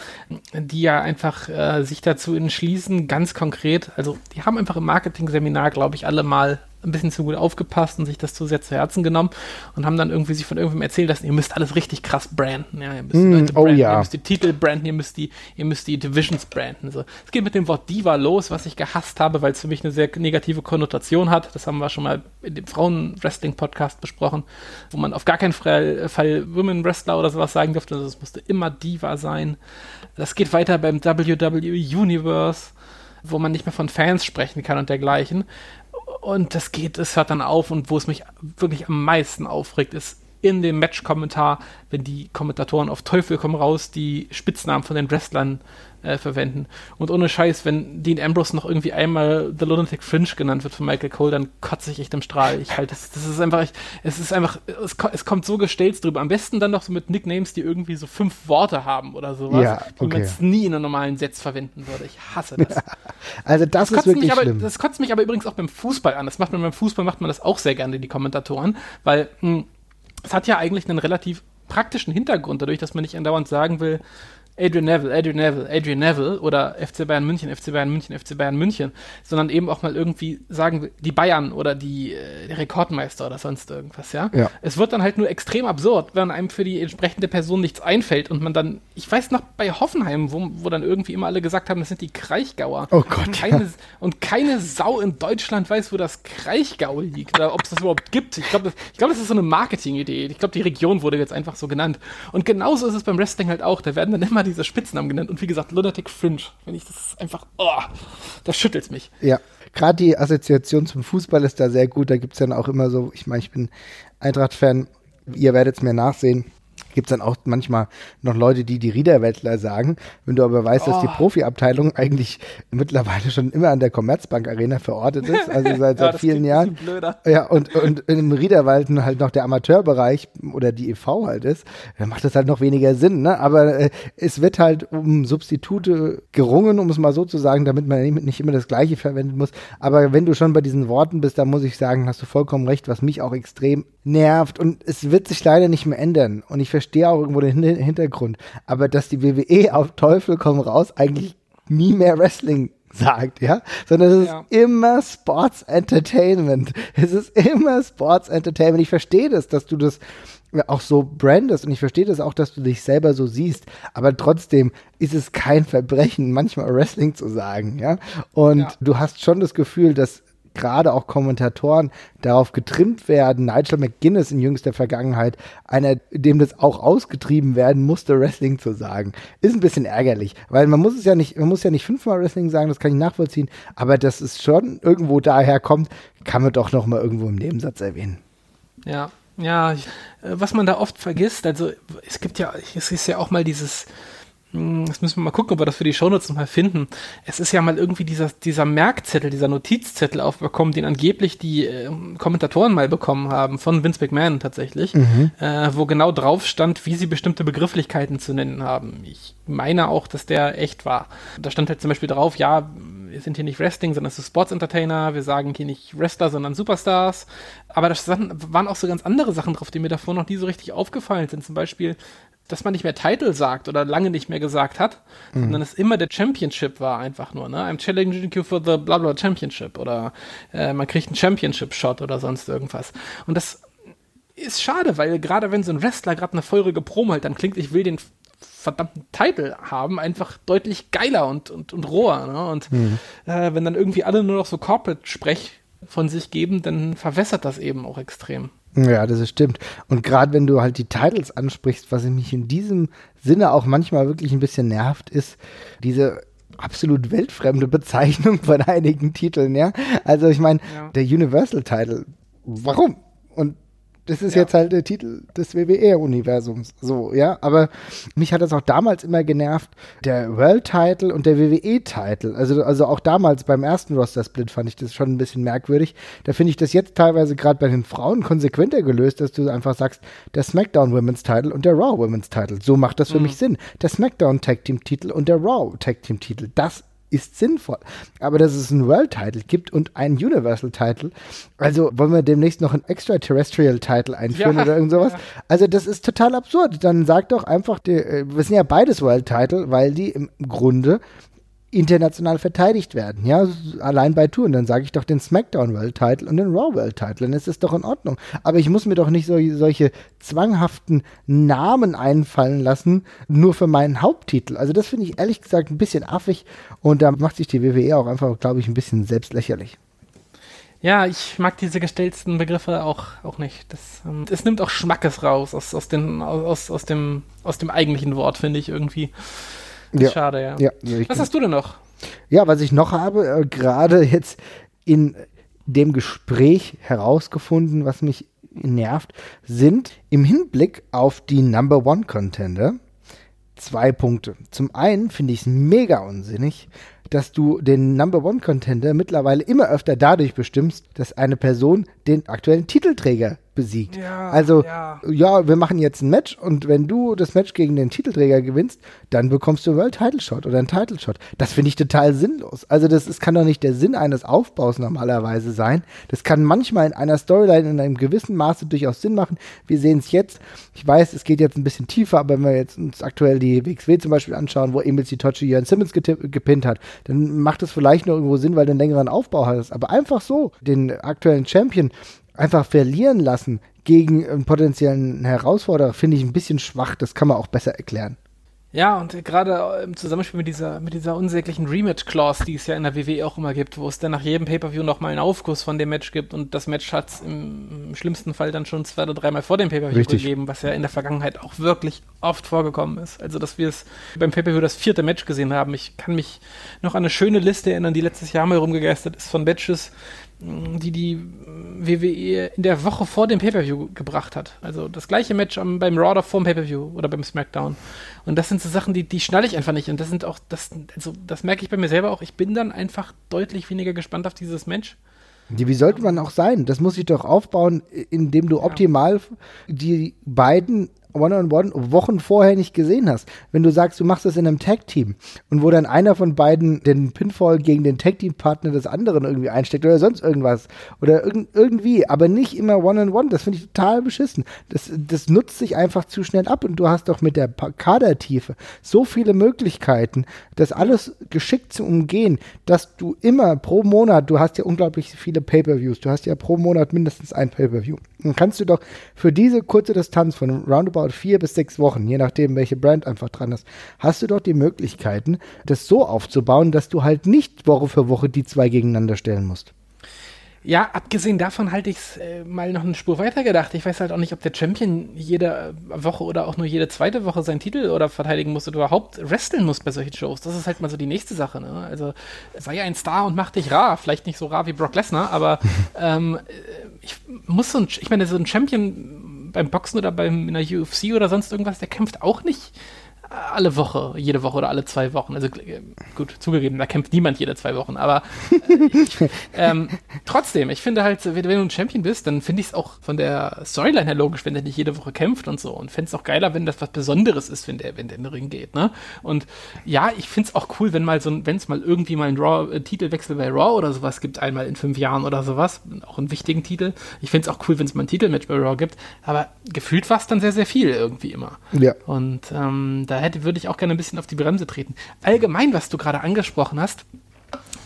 die ja einfach äh, sich dazu entschließen, ganz konkret, also die haben einfach im Marketing-Seminar, glaube ich, alle mal ein bisschen zu gut aufgepasst und sich das zu sehr zu Herzen genommen und haben dann irgendwie sich von irgendwem erzählt lassen, ihr müsst alles richtig krass branden. Ja, ihr müsst Mm, Leute oh branden, ja. ihr müsst die Titel branden, ihr müsst die, ihr müsst die Divisions branden. So. Es geht mit dem Wort Diva los, was ich gehasst habe, weil es für mich eine sehr negative Konnotation hat. Das haben wir schon mal in dem Frauen-Wrestling-Podcast besprochen, wo man auf gar keinen Fall, Fall Women Wrestler oder sowas sagen durfte. Also es musste immer Diva sein. Das geht weiter beim WWE Universe, wo man nicht mehr von Fans sprechen kann und dergleichen. Und das geht, es hört dann auf und wo es mich wirklich am meisten aufregt, ist in dem Match-Kommentar, wenn die Kommentatoren auf Teufel komm raus die Spitznamen von den Wrestlern äh, verwenden. Und ohne Scheiß, wenn Dean Ambrose noch irgendwie einmal The Lunatic Fringe genannt wird von Michael Cole, dann kotze ich echt im Strahl. Ich halt, das, das ist einfach, ich, es ist einfach, es, es kommt so gestellt drüber. Am besten dann noch so mit Nicknames, die irgendwie so fünf Worte haben oder sowas, Ja, okay. man es nie in einem normalen Setz verwenden würde. Ich hasse das. Also das, ist kotzt wirklich mich aber, schlimm. das kotzt mich aber übrigens auch beim Fußball an. Das macht man beim Fußball macht man das auch sehr gerne, die Kommentatoren, weil mh, es hat ja eigentlich einen relativ praktischen Hintergrund, dadurch, dass man nicht andauernd sagen will, Adrian Neville, Adrian Neville, Adrian Neville oder FC Bayern München, FC Bayern München, FC Bayern München, sondern eben auch mal irgendwie sagen die Bayern oder die, äh, die Rekordmeister oder sonst irgendwas, ja? Ja. Es wird dann halt nur extrem absurd, wenn einem für die entsprechende Person nichts einfällt und man dann, ich weiß noch bei Hoffenheim, wo, wo dann irgendwie immer alle gesagt haben, das sind die Kraichgauer. Oh Gott, Und keine, und keine Sau in Deutschland weiß, wo das Kraichgau liegt oder ob es das überhaupt gibt. Ich glaube, das, ich glaub, das ist so eine Marketing-Idee. Ich glaube, die Region wurde jetzt einfach so genannt. Und genauso ist es beim Wrestling halt auch. Da werden dann immer diese Spitznamen genannt. Und wie gesagt, Lunatic Fringe. Wenn ich das einfach, oh, das schüttelt mich. Ja, gerade die Assoziation zum Fußball ist da sehr gut. Da gibt es dann auch immer so, ich meine, ich bin Eintracht-Fan, ihr werdet es mir nachsehen. Gibt es dann auch manchmal noch Leute, die die Riederwettler sagen. Wenn du aber weißt, dass die Oh. Profiabteilung eigentlich mittlerweile schon immer an der Commerzbank Arena verortet ist, also seit, seit das vielen Jahren. Ja, und, und im Riederwald halt noch der Amateurbereich oder die e.V. halt ist, dann macht das halt noch weniger Sinn, ne? Aber äh, es wird halt um Substitute gerungen, um es mal so zu sagen, damit man nicht- nicht immer das Gleiche verwenden muss. Aber wenn du schon bei diesen Worten bist, dann muss ich sagen, hast du vollkommen recht, was mich auch extrem nervt. Und es wird sich leider nicht mehr ändern. Und ich verstehe auch irgendwo den Hin- Hintergrund. Aber dass die WWE auf Teufel komm raus eigentlich nie mehr Wrestling sagt, ja, sondern es ist Ja. immer Sports Entertainment. Es ist immer Sports Entertainment. Ich verstehe das, dass du das auch so brandest und ich verstehe das auch, dass du dich selber so siehst, aber trotzdem ist es kein Verbrechen, manchmal Wrestling zu sagen, ja. Und Ja. du hast schon das Gefühl, dass gerade auch Kommentatoren darauf getrimmt werden. Nigel McGuinness in jüngster Vergangenheit, einer, dem das auch ausgetrieben werden musste, Wrestling zu sagen. Ist ein bisschen ärgerlich, weil man muss es ja nicht, man muss ja nicht fünfmal Wrestling sagen, das kann ich nachvollziehen, aber dass es schon irgendwo daher kommt, kann man doch noch mal irgendwo im Nebensatz erwähnen. Ja, ja, äh, was man da oft vergisst, also es gibt ja, es ist ja auch mal dieses, das müssen wir mal gucken, ob wir das für die Shownotes nochmal finden. Es ist ja mal irgendwie dieser, dieser Merkzettel, dieser Notizzettel aufbekommen, den angeblich die äh, Kommentatoren mal bekommen haben, von Vince McMahon tatsächlich, äh, wo genau drauf stand, wie sie bestimmte Begrifflichkeiten zu nennen haben. Ich meine auch, dass der echt war. Da stand halt zum Beispiel drauf, ja, wir sind hier nicht Wrestling, sondern es ist Sports Entertainer, wir sagen hier nicht Wrestler, sondern Superstars. Aber da waren auch so ganz andere Sachen drauf, die mir davor noch nie so richtig aufgefallen sind. Zum Beispiel dass man nicht mehr Title sagt oder lange nicht mehr gesagt hat, mhm. sondern es immer der Championship war einfach nur, ne? I'm challenging you for the blah blah Championship oder äh, man kriegt einen Championship-Shot oder sonst irgendwas. Und das ist schade, weil gerade wenn so ein Wrestler gerade eine feurige Promo hält, dann klingt, ich will den verdammten Titel haben, einfach deutlich geiler und, und, und roher. Ne? Und mhm. äh, wenn dann irgendwie alle nur noch so Corporate-Sprech von sich geben, dann verwässert das eben auch extrem. Ja, das ist stimmt. Und gerade wenn du halt die Titles ansprichst, was mich in diesem Sinne auch manchmal wirklich ein bisschen nervt, ist diese absolut weltfremde Bezeichnung von einigen Titeln, ja. Also ich meine, ja. der Universal Title, warum? Und das ist ja. jetzt halt der Titel des WWE-Universums. So, ja. Aber mich hat das auch damals immer genervt, der World-Title und der WWE-Title. Also, also auch damals beim ersten Roster-Split fand ich das schon ein bisschen merkwürdig. Da finde ich das jetzt teilweise gerade bei den Frauen konsequenter gelöst, dass du einfach sagst, der SmackDown Women's Title und der Raw Women's Title. So macht das für mhm. mich Sinn. Der SmackDown Tag Team Titel und der Raw Tag Team Titel. Das ist sinnvoll. Aber dass es einen World-Title gibt und einen Universal-Title, also wollen wir demnächst noch einen Extraterrestrial-Title einführen ja, oder irgend sowas? Ja. Also das ist total absurd. Dann sagt doch einfach, die, äh, wir sind ja beides World-Title, weil die im Grunde international verteidigt werden, ja, allein bei Touren, dann sage ich doch den SmackDown World Title und den Raw World Title, dann ist es doch in Ordnung. Aber ich muss mir doch nicht so, solche zwanghaften Namen einfallen lassen, nur für meinen Haupttitel. Also das finde ich ehrlich gesagt ein bisschen affig und da macht sich die WWE auch einfach, glaube ich, ein bisschen selbst lächerlich. Ja, ich mag diese gestellten Begriffe auch, auch nicht. Das, ähm, es nimmt auch Schmackes raus aus, aus, den, aus, aus, dem, aus dem eigentlichen Wort, finde ich irgendwie. Ja. Schade, ja. ja was hast du denn noch? Ja, was ich noch habe, äh, gerade jetzt in dem Gespräch herausgefunden, was mich nervt, sind im Hinblick auf die Number One Contender zwei Punkte. Zum einen finde ich es mega unsinnig, dass du den Number One Contender mittlerweile immer öfter dadurch bestimmst, dass eine Person den aktuellen Titelträger besiegt. Ja, also, ja. ja. wir machen jetzt ein Match und wenn du das Match gegen den Titelträger gewinnst, dann bekommst du einen World Title Shot oder einen Title Shot. Das finde ich total sinnlos. Also, das ist, kann doch nicht der Sinn eines Aufbaus normalerweise sein. Das kann manchmal in einer Storyline in einem gewissen Maße durchaus Sinn machen. Wir sehen es jetzt. Ich weiß, es geht jetzt ein bisschen tiefer, aber wenn wir jetzt uns aktuell die WXW zum Beispiel anschauen, wo Emil Sitochi Jörn Simmons gepinnt hat, dann macht es vielleicht noch irgendwo Sinn, weil du einen längeren Aufbau hast. Aber einfach so, den aktuellen Champion einfach verlieren lassen gegen einen potenziellen Herausforderer, finde ich ein bisschen schwach. Das kann man auch besser erklären. Ja, und gerade im Zusammenspiel mit dieser, mit dieser unsäglichen Rematch-Clause, die es ja in der WWE auch immer gibt, wo es dann nach jedem Pay-Per-View nochmal einen Aufguss von dem Match gibt und das Match hat es im, im, schlimmsten Fall dann schon zwei oder dreimal vor dem Pay-Per-View gegeben, was ja in der Vergangenheit auch wirklich oft vorgekommen ist. Also, dass wir es beim Pay-Per-View das vierte Match gesehen haben. Ich kann mich noch an eine schöne Liste erinnern, die letztes Jahr mal rumgegeistert ist von Matches, die die WWE in der Woche vor dem Pay-Per-View gebracht hat. Also das gleiche Match am, beim Raw oder vor dem Pay-Per-View oder beim SmackDown. Und das sind so Sachen, die, die schnalle ich einfach nicht. Und das sind auch, das, also das merke ich bei mir selber auch. Ich bin dann einfach deutlich weniger gespannt auf dieses Match. Wie sollte man auch sein? Das muss ich doch aufbauen, indem du optimal die beiden One-on-One -on -one Wochen vorher nicht gesehen hast. Wenn du sagst, du machst das in einem Tag-Team und wo dann einer von beiden den Pinfall gegen den Tag-Team-Partner des anderen irgendwie einsteckt oder sonst irgendwas oder irg irgendwie, aber nicht immer One-on-One, -on -one, das finde ich total beschissen. Das, das nutzt sich einfach zu schnell ab und du hast doch mit der Kadertiefe so viele Möglichkeiten, das alles geschickt zu umgehen, dass du immer pro Monat, du hast ja unglaublich viele Pay-Per-Views, du hast ja pro Monat mindestens ein Pay-Per-View. Dann kannst du doch für diese kurze Distanz von roundabout vier bis sechs Wochen, je nachdem, welche Brand einfach dran ist, hast du doch die Möglichkeiten, das so aufzubauen, dass du halt nicht Woche für Woche die zwei gegeneinander stellen musst. Ja, abgesehen davon halte ich es äh, mal noch eine Spur weiter gedacht. Ich weiß halt auch nicht, ob der Champion jede Woche oder auch nur jede zweite Woche seinen Titel oder verteidigen muss oder überhaupt wresteln muss bei solchen Shows. Das ist halt mal so die nächste Sache. Ne? Also sei ein Star und mach dich rar. Vielleicht nicht so rar wie Brock Lesnar, aber ähm, ich muss so ein, ich meine, so ein Champion beim Boxen oder beim, in der UFC oder sonst irgendwas, der kämpft auch nicht alle Woche, jede Woche oder alle zwei Wochen. Also äh, gut, zugegeben, da kämpft niemand jede zwei Wochen, aber äh, ich, ähm, trotzdem, ich finde halt, wenn, du ein Champion bist, dann finde ich es auch von der Storyline her logisch, wenn der nicht jede Woche kämpft und so. Und fände es auch geiler, wenn das was Besonderes ist, wenn der, wenn der in den Ring geht, ne? Und ja, ich finde es auch cool, wenn mal so wenn es mal irgendwie mal einen Raw, äh, Titelwechsel bei Raw oder sowas gibt, einmal in fünf Jahren oder sowas, auch einen wichtigen Titel. Ich finde es auch cool, wenn es mal ein Titelmatch bei Raw gibt, aber gefühlt war es dann sehr, sehr viel irgendwie immer. Ja. Und ähm, da hätte, würde ich auch gerne ein bisschen auf die Bremse treten. Allgemein, was du gerade angesprochen hast,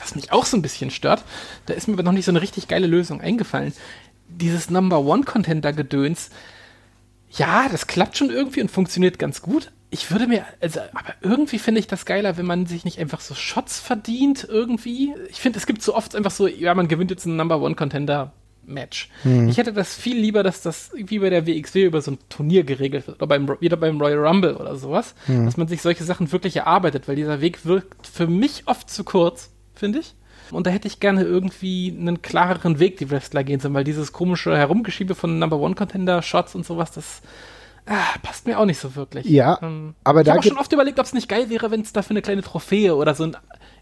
was mich auch so ein bisschen stört, da ist mir aber noch nicht so eine richtig geile Lösung eingefallen. Dieses Number One Contender Gedöns, ja, das klappt schon irgendwie und funktioniert ganz gut. Ich würde mir, also, aber irgendwie finde ich das geiler, wenn man sich nicht einfach so Shots verdient irgendwie. Ich finde, es gibt so oft einfach so, ja, man gewinnt jetzt einen Number One Contender Match. Hm. Ich hätte das viel lieber, dass das wie bei der WXW über so ein Turnier geregelt wird oder beim, wieder beim Royal Rumble oder sowas, hm. dass man sich solche Sachen wirklich erarbeitet, weil dieser Weg wirkt für mich oft zu kurz, finde ich. Und da hätte ich gerne irgendwie einen klareren Weg, die Wrestler gehen sollen, weil dieses komische Herumgeschiebe von Number One Contender Shots und sowas, das ah, passt mir auch nicht so wirklich. Ja, ähm, aber ich da habe schon oft überlegt, ob es nicht geil wäre, wenn es dafür eine kleine Trophäe oder so ein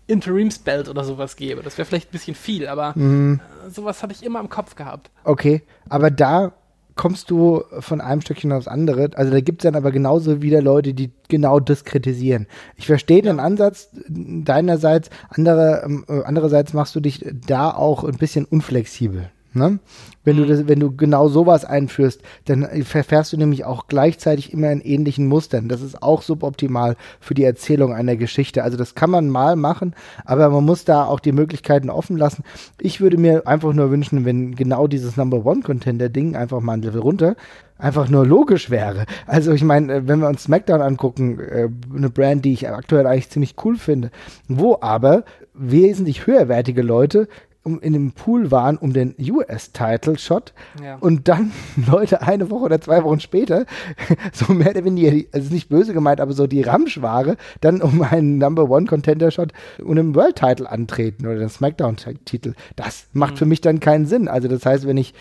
Interimsbelt oder sowas gäbe. Das wäre vielleicht ein bisschen viel, aber mhm. sowas habe ich immer im Kopf gehabt. Okay, aber da kommst du von einem Stückchen aufs andere. Also da gibt es dann aber genauso wieder Leute, die genau das kritisieren. Ich verstehe den Ansatz deinerseits, andere, äh, andererseits machst du dich da auch ein bisschen unflexibel. Ne? Wenn du mhm. das, wenn du genau sowas einführst, dann verfährst du nämlich auch gleichzeitig immer in ähnlichen Mustern. Das ist auch suboptimal für die Erzählung einer Geschichte. Also das kann man mal machen, aber man muss da auch die Möglichkeiten offen lassen. Ich würde mir einfach nur wünschen, wenn genau dieses Number One Contender Ding einfach mal ein Level runter einfach nur logisch wäre. Also ich meine, äh, wenn wir uns SmackDown angucken, äh, eine Brand, die ich aktuell eigentlich ziemlich cool finde, wo aber wesentlich höherwertige Leute um, in dem Pool waren um den US-Title-Shot ja. und dann Leute eine Woche oder zwei Wochen später, so mehr oder weniger, also nicht böse gemeint, aber so die Ramschware, dann um einen Number One-Contender-Shot und einen World-Title antreten oder den Smackdown-Titel. Das macht mhm. für mich dann keinen Sinn. Also das heißt, wenn ich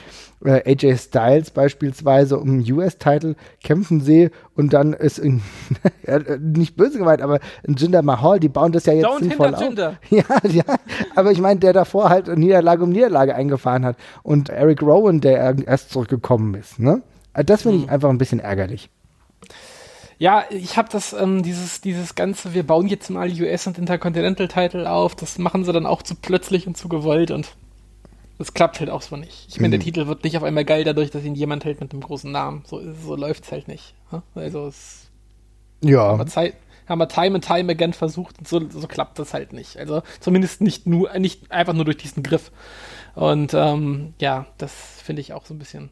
äh, AJ Styles beispielsweise um einen US-Title kämpfen sehe und dann ist in, ja, nicht böse gemeint, aber ein Jinder Mahal, die bauen das ja jetzt Don't sinnvoll auf. Jinder. Ja, ja, aber ich meine, der davor halt Niederlage um Niederlage eingefahren hat und Eric Rowan, der erst zurückgekommen ist, ne? Das finde ich hm. einfach ein bisschen ärgerlich. Ja, ich habe das, ähm, dieses, dieses ganze, wir bauen jetzt mal US und Intercontinental Title auf, das machen sie dann auch zu plötzlich und zu gewollt und das klappt halt auch so nicht. Ich meine, mhm. der Titel wird nicht auf einmal geil dadurch, dass ihn jemand hält mit einem großen Namen. So, so läuft es halt nicht. Also es ja. haben wir, Zeit, haben wir time and time again versucht und so, so klappt das halt nicht. Also zumindest nicht nur, nicht einfach nur durch diesen Griff. Und ähm, ja, das finde ich auch so ein bisschen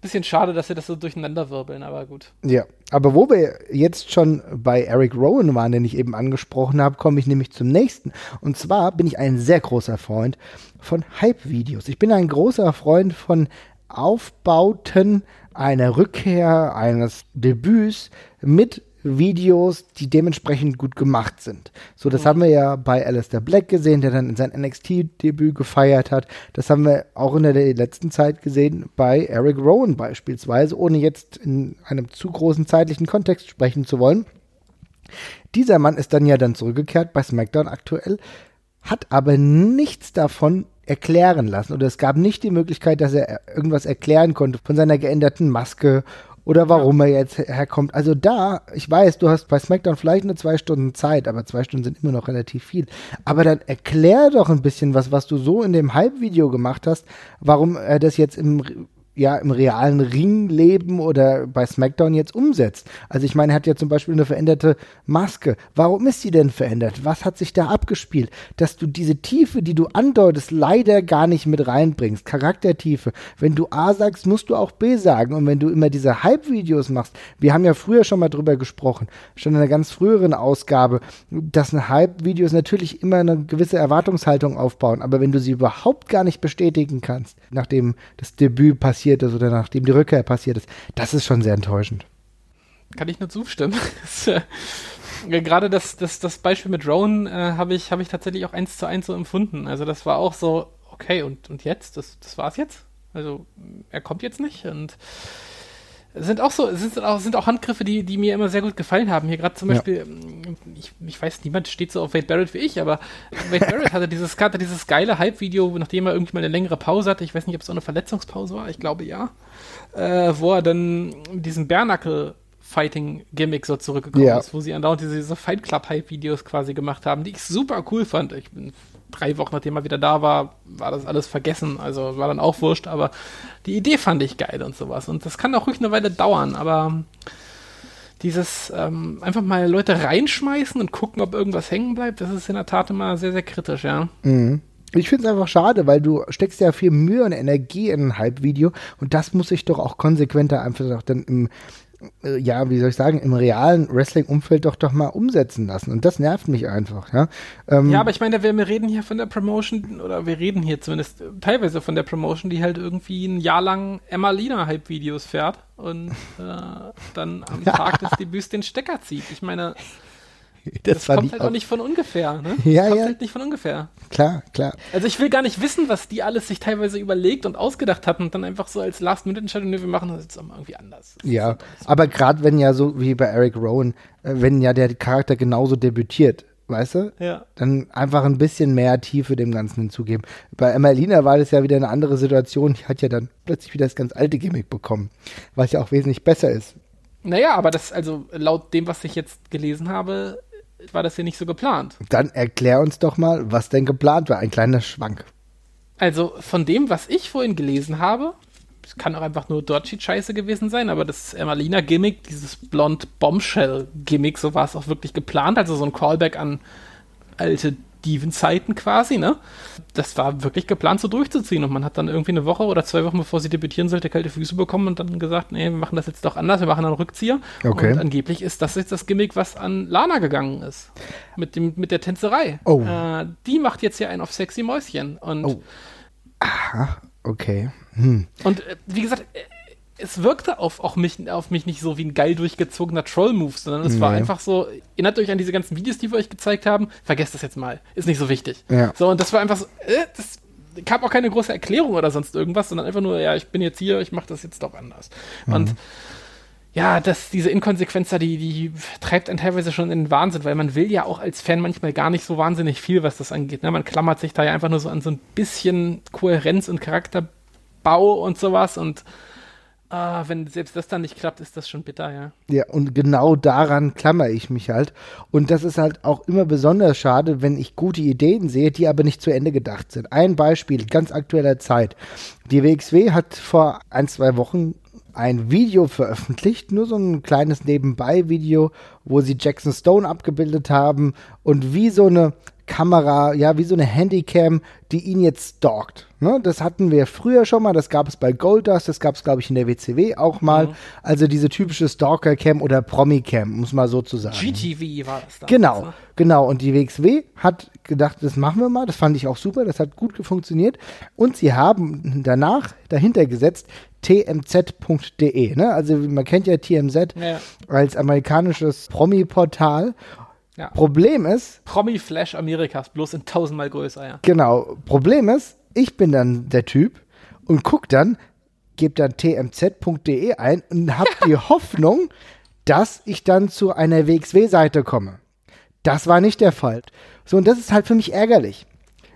bisschen schade, dass sie das so durcheinander wirbeln, aber gut. Ja, aber wo wir jetzt schon bei Eric Rowan waren, den ich eben angesprochen habe, komme ich nämlich zum nächsten. Und zwar bin ich ein sehr großer Freund von Hype-Videos. Ich bin ein großer Freund von Aufbauten einer Rückkehr, eines Debüts mit Videos, die dementsprechend gut gemacht sind. So, das mhm. haben wir ja bei Alistair Black gesehen, der dann in sein NXT-Debüt gefeiert hat. Das haben wir auch in der letzten Zeit gesehen bei Eric Rowan beispielsweise, ohne jetzt in einem zu großen zeitlichen Kontext sprechen zu wollen. Dieser Mann ist dann ja dann zurückgekehrt bei SmackDown aktuell, hat aber nichts davon erklären lassen oder es gab nicht die Möglichkeit, dass er irgendwas erklären konnte von seiner geänderten Maske oder warum er jetzt herkommt. Also da, ich weiß, du hast bei SmackDown vielleicht nur zwei Stunden Zeit, aber zwei Stunden sind immer noch relativ viel. Aber dann erklär doch ein bisschen was, was du so in dem Hype-Video gemacht hast, warum er das jetzt im ja im realen Ringleben oder bei SmackDown jetzt umsetzt. Also ich meine, er hat ja zum Beispiel eine veränderte Maske. Warum ist sie denn verändert? Was hat sich da abgespielt? Dass du diese Tiefe, die du andeutest, leider gar nicht mit reinbringst. Charaktertiefe. Wenn du A sagst, musst du auch B sagen. Und wenn du immer diese Hype-Videos machst, wir haben ja früher schon mal drüber gesprochen, schon in einer ganz früheren Ausgabe, dass ein Hype-Videos natürlich immer eine gewisse Erwartungshaltung aufbauen. Aber wenn du sie überhaupt gar nicht bestätigen kannst, nachdem das Debüt passiert, passiert ist oder nachdem die Rückkehr passiert ist. Das ist schon sehr enttäuschend. Kann ich nur zustimmen. äh, gerade das, das, das Beispiel mit Rowan äh, habe ich, hab ich tatsächlich auch eins zu eins so empfunden. Also das war auch so, okay, und, und jetzt? Das, das war's jetzt? Also er kommt jetzt nicht und sind auch so, sind auch, sind auch Handgriffe, die, die mir immer sehr gut gefallen haben. Hier gerade zum Beispiel, ja. Ähm, ich, ich weiß, niemand steht so auf Wade Barrett wie ich, aber Wade Barrett hatte dieses, hatte dieses geile Hype-Video, nachdem er irgendwie mal eine längere Pause hatte. Ich weiß nicht, ob es so eine Verletzungspause war, ich glaube ja. Äh, wo er dann diesen Bärnackel Fighting-Gimmick so zurückgekommen ja. ist, wo sie andauernd diese, diese Fight Club-Hype-Videos quasi gemacht haben, die ich super cool fand. Ich bin drei Wochen, nachdem er wieder da war, war das alles vergessen. Also war dann auch wurscht, aber die Idee fand ich geil und sowas. Und das kann auch ruhig eine Weile dauern, aber dieses ähm, einfach mal Leute reinschmeißen und gucken, ob irgendwas hängen bleibt, das ist in der Tat immer sehr, sehr kritisch, ja. Mhm. Ich finde es einfach schade, weil du steckst ja viel Mühe und Energie in ein Hype-Video und das muss ich doch auch konsequenter einfach dann im, ja, wie soll ich sagen, im realen Wrestling-Umfeld doch doch mal umsetzen lassen. Und das nervt mich einfach, ja. Ähm, ja, aber ich meine, wir, wir reden hier von der Promotion, oder wir reden hier zumindest teilweise von der Promotion, die halt irgendwie ein Jahr lang Emmalina-Hype-Videos fährt und äh, dann am Tag des Debüts den Stecker zieht. Ich meine, das, das kommt halt auch nicht von ungefähr, ne? Ja, das kommt ja. halt nicht von ungefähr. Klar, klar. Also ich will gar nicht wissen, was die alles sich teilweise überlegt und ausgedacht hatten und dann einfach so als Last-Minute-Entscheidung, nee, wir machen das jetzt auch mal irgendwie anders. Das ja, aber gerade wenn ja so wie bei Eric Rowan, äh, wenn ja der Charakter genauso debütiert, weißt du? Ja. Dann einfach ein bisschen mehr Tiefe dem Ganzen hinzugeben. Bei Emmalina war das ja wieder eine andere Situation. Die hat ja dann plötzlich wieder das ganz alte Gimmick bekommen, was ja auch wesentlich besser ist. Naja, aber das, also laut dem, was ich jetzt gelesen habe, war das ja nicht so geplant. Dann erklär uns doch mal, was denn geplant war. Ein kleiner Schwank. Also von dem, was ich vorhin gelesen habe, es kann auch einfach nur Dodgy-Scheiße gewesen sein, aber das Emmalina-Gimmick, dieses Blond-Bombshell-Gimmick, so war es auch wirklich geplant. Also so ein Callback an alte Steven-Zeiten quasi, ne? Das war wirklich geplant so durchzuziehen und man hat dann irgendwie eine Woche oder zwei Wochen bevor sie debütieren sollte, kalte Füße bekommen und dann gesagt, nee, wir machen das jetzt doch anders, wir machen einen Rückzieher. Okay. Und angeblich ist das jetzt das Gimmick, was an Lana gegangen ist. Mit, dem, mit der Tänzerei. Oh. Äh, die macht jetzt ja einen auf sexy Mäuschen und oh. Aha, okay. Hm. Und äh, wie gesagt, äh, es wirkte auf, auch mich, auf mich nicht so wie ein geil durchgezogener Troll-Move, sondern es nee. war einfach so, erinnert euch an diese ganzen Videos, die wir euch gezeigt haben, vergesst das jetzt mal, ist nicht so wichtig. Ja. So, und das war einfach so, äh, das gab auch keine große Erklärung oder sonst irgendwas, sondern einfach nur, ja, ich bin jetzt hier, ich mache das jetzt doch anders. Mhm. Und ja, das, diese Inkonsequenz da, die, die treibt einen teilweise schon in den Wahnsinn, weil man will ja auch als Fan manchmal gar nicht so wahnsinnig viel, was das angeht. Ne? Man klammert sich da ja einfach nur so an so ein bisschen Kohärenz und Charakterbau und sowas und Ah, wenn selbst das dann nicht klappt, ist das schon bitter, ja. Ja, und genau daran klammere ich mich halt. Und das ist halt auch immer besonders schade, wenn ich gute Ideen sehe, die aber nicht zu Ende gedacht sind. Ein Beispiel, ganz aktueller Zeit. Die WXW hat vor ein, zwei Wochen ein Video veröffentlicht, nur so ein kleines Nebenbei-Video, wo sie Jackson Stone abgebildet haben und wie so eine Kamera, ja, wie so eine Handycam, die ihn jetzt stalkt. Ne? Das hatten wir früher schon mal, das gab es bei Goldust, das gab es, glaube ich, in der WCW auch mal. Mhm. Also diese typische Stalker-Cam oder Promi-Cam, muss man so zu sagen. GTV war das da. Genau, ne? genau. Und die WXW hat gedacht, das machen wir mal, das fand ich auch super, das hat gut funktioniert. Und sie haben danach dahinter gesetzt, tmz.de. Ne? Also man kennt ja TMZ ja. als amerikanisches Promi-Portal. Ja. Problem ist. Promi-Flash Amerikas, bloß in tausendmal größer, ja. Genau. Problem ist, ich bin dann der Typ und guck dann, gebe dann tmz.de ein und habe die Hoffnung, dass ich dann zu einer WXW-Seite komme. Das war nicht der Fall. So, und das ist halt für mich ärgerlich.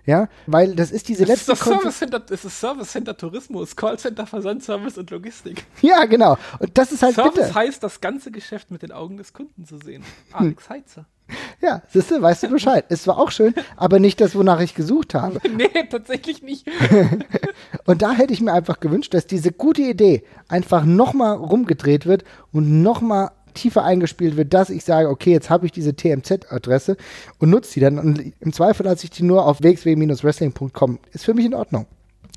Ja, weil das ist diese letzte. Das ist, das Service Center, das ist Service Center Tourismus, Callcenter, Versandservice und Logistik. Ja, genau. Und das ist halt Service bitte. heißt, das ganze Geschäft mit den Augen des Kunden zu sehen. Alex Heitzer. Ja, siehst du, weißt du Bescheid. Es war auch schön, aber nicht das, wonach ich gesucht habe. nee, tatsächlich nicht. und da hätte ich mir einfach gewünscht, dass diese gute Idee einfach nochmal rumgedreht wird und nochmal tiefer eingespielt wird, dass ich sage, okay, jetzt habe ich diese TMZ-Adresse und nutze die dann. Und im Zweifel lasse ich die nur auf wxw-wrestling.com. Ist für mich in Ordnung.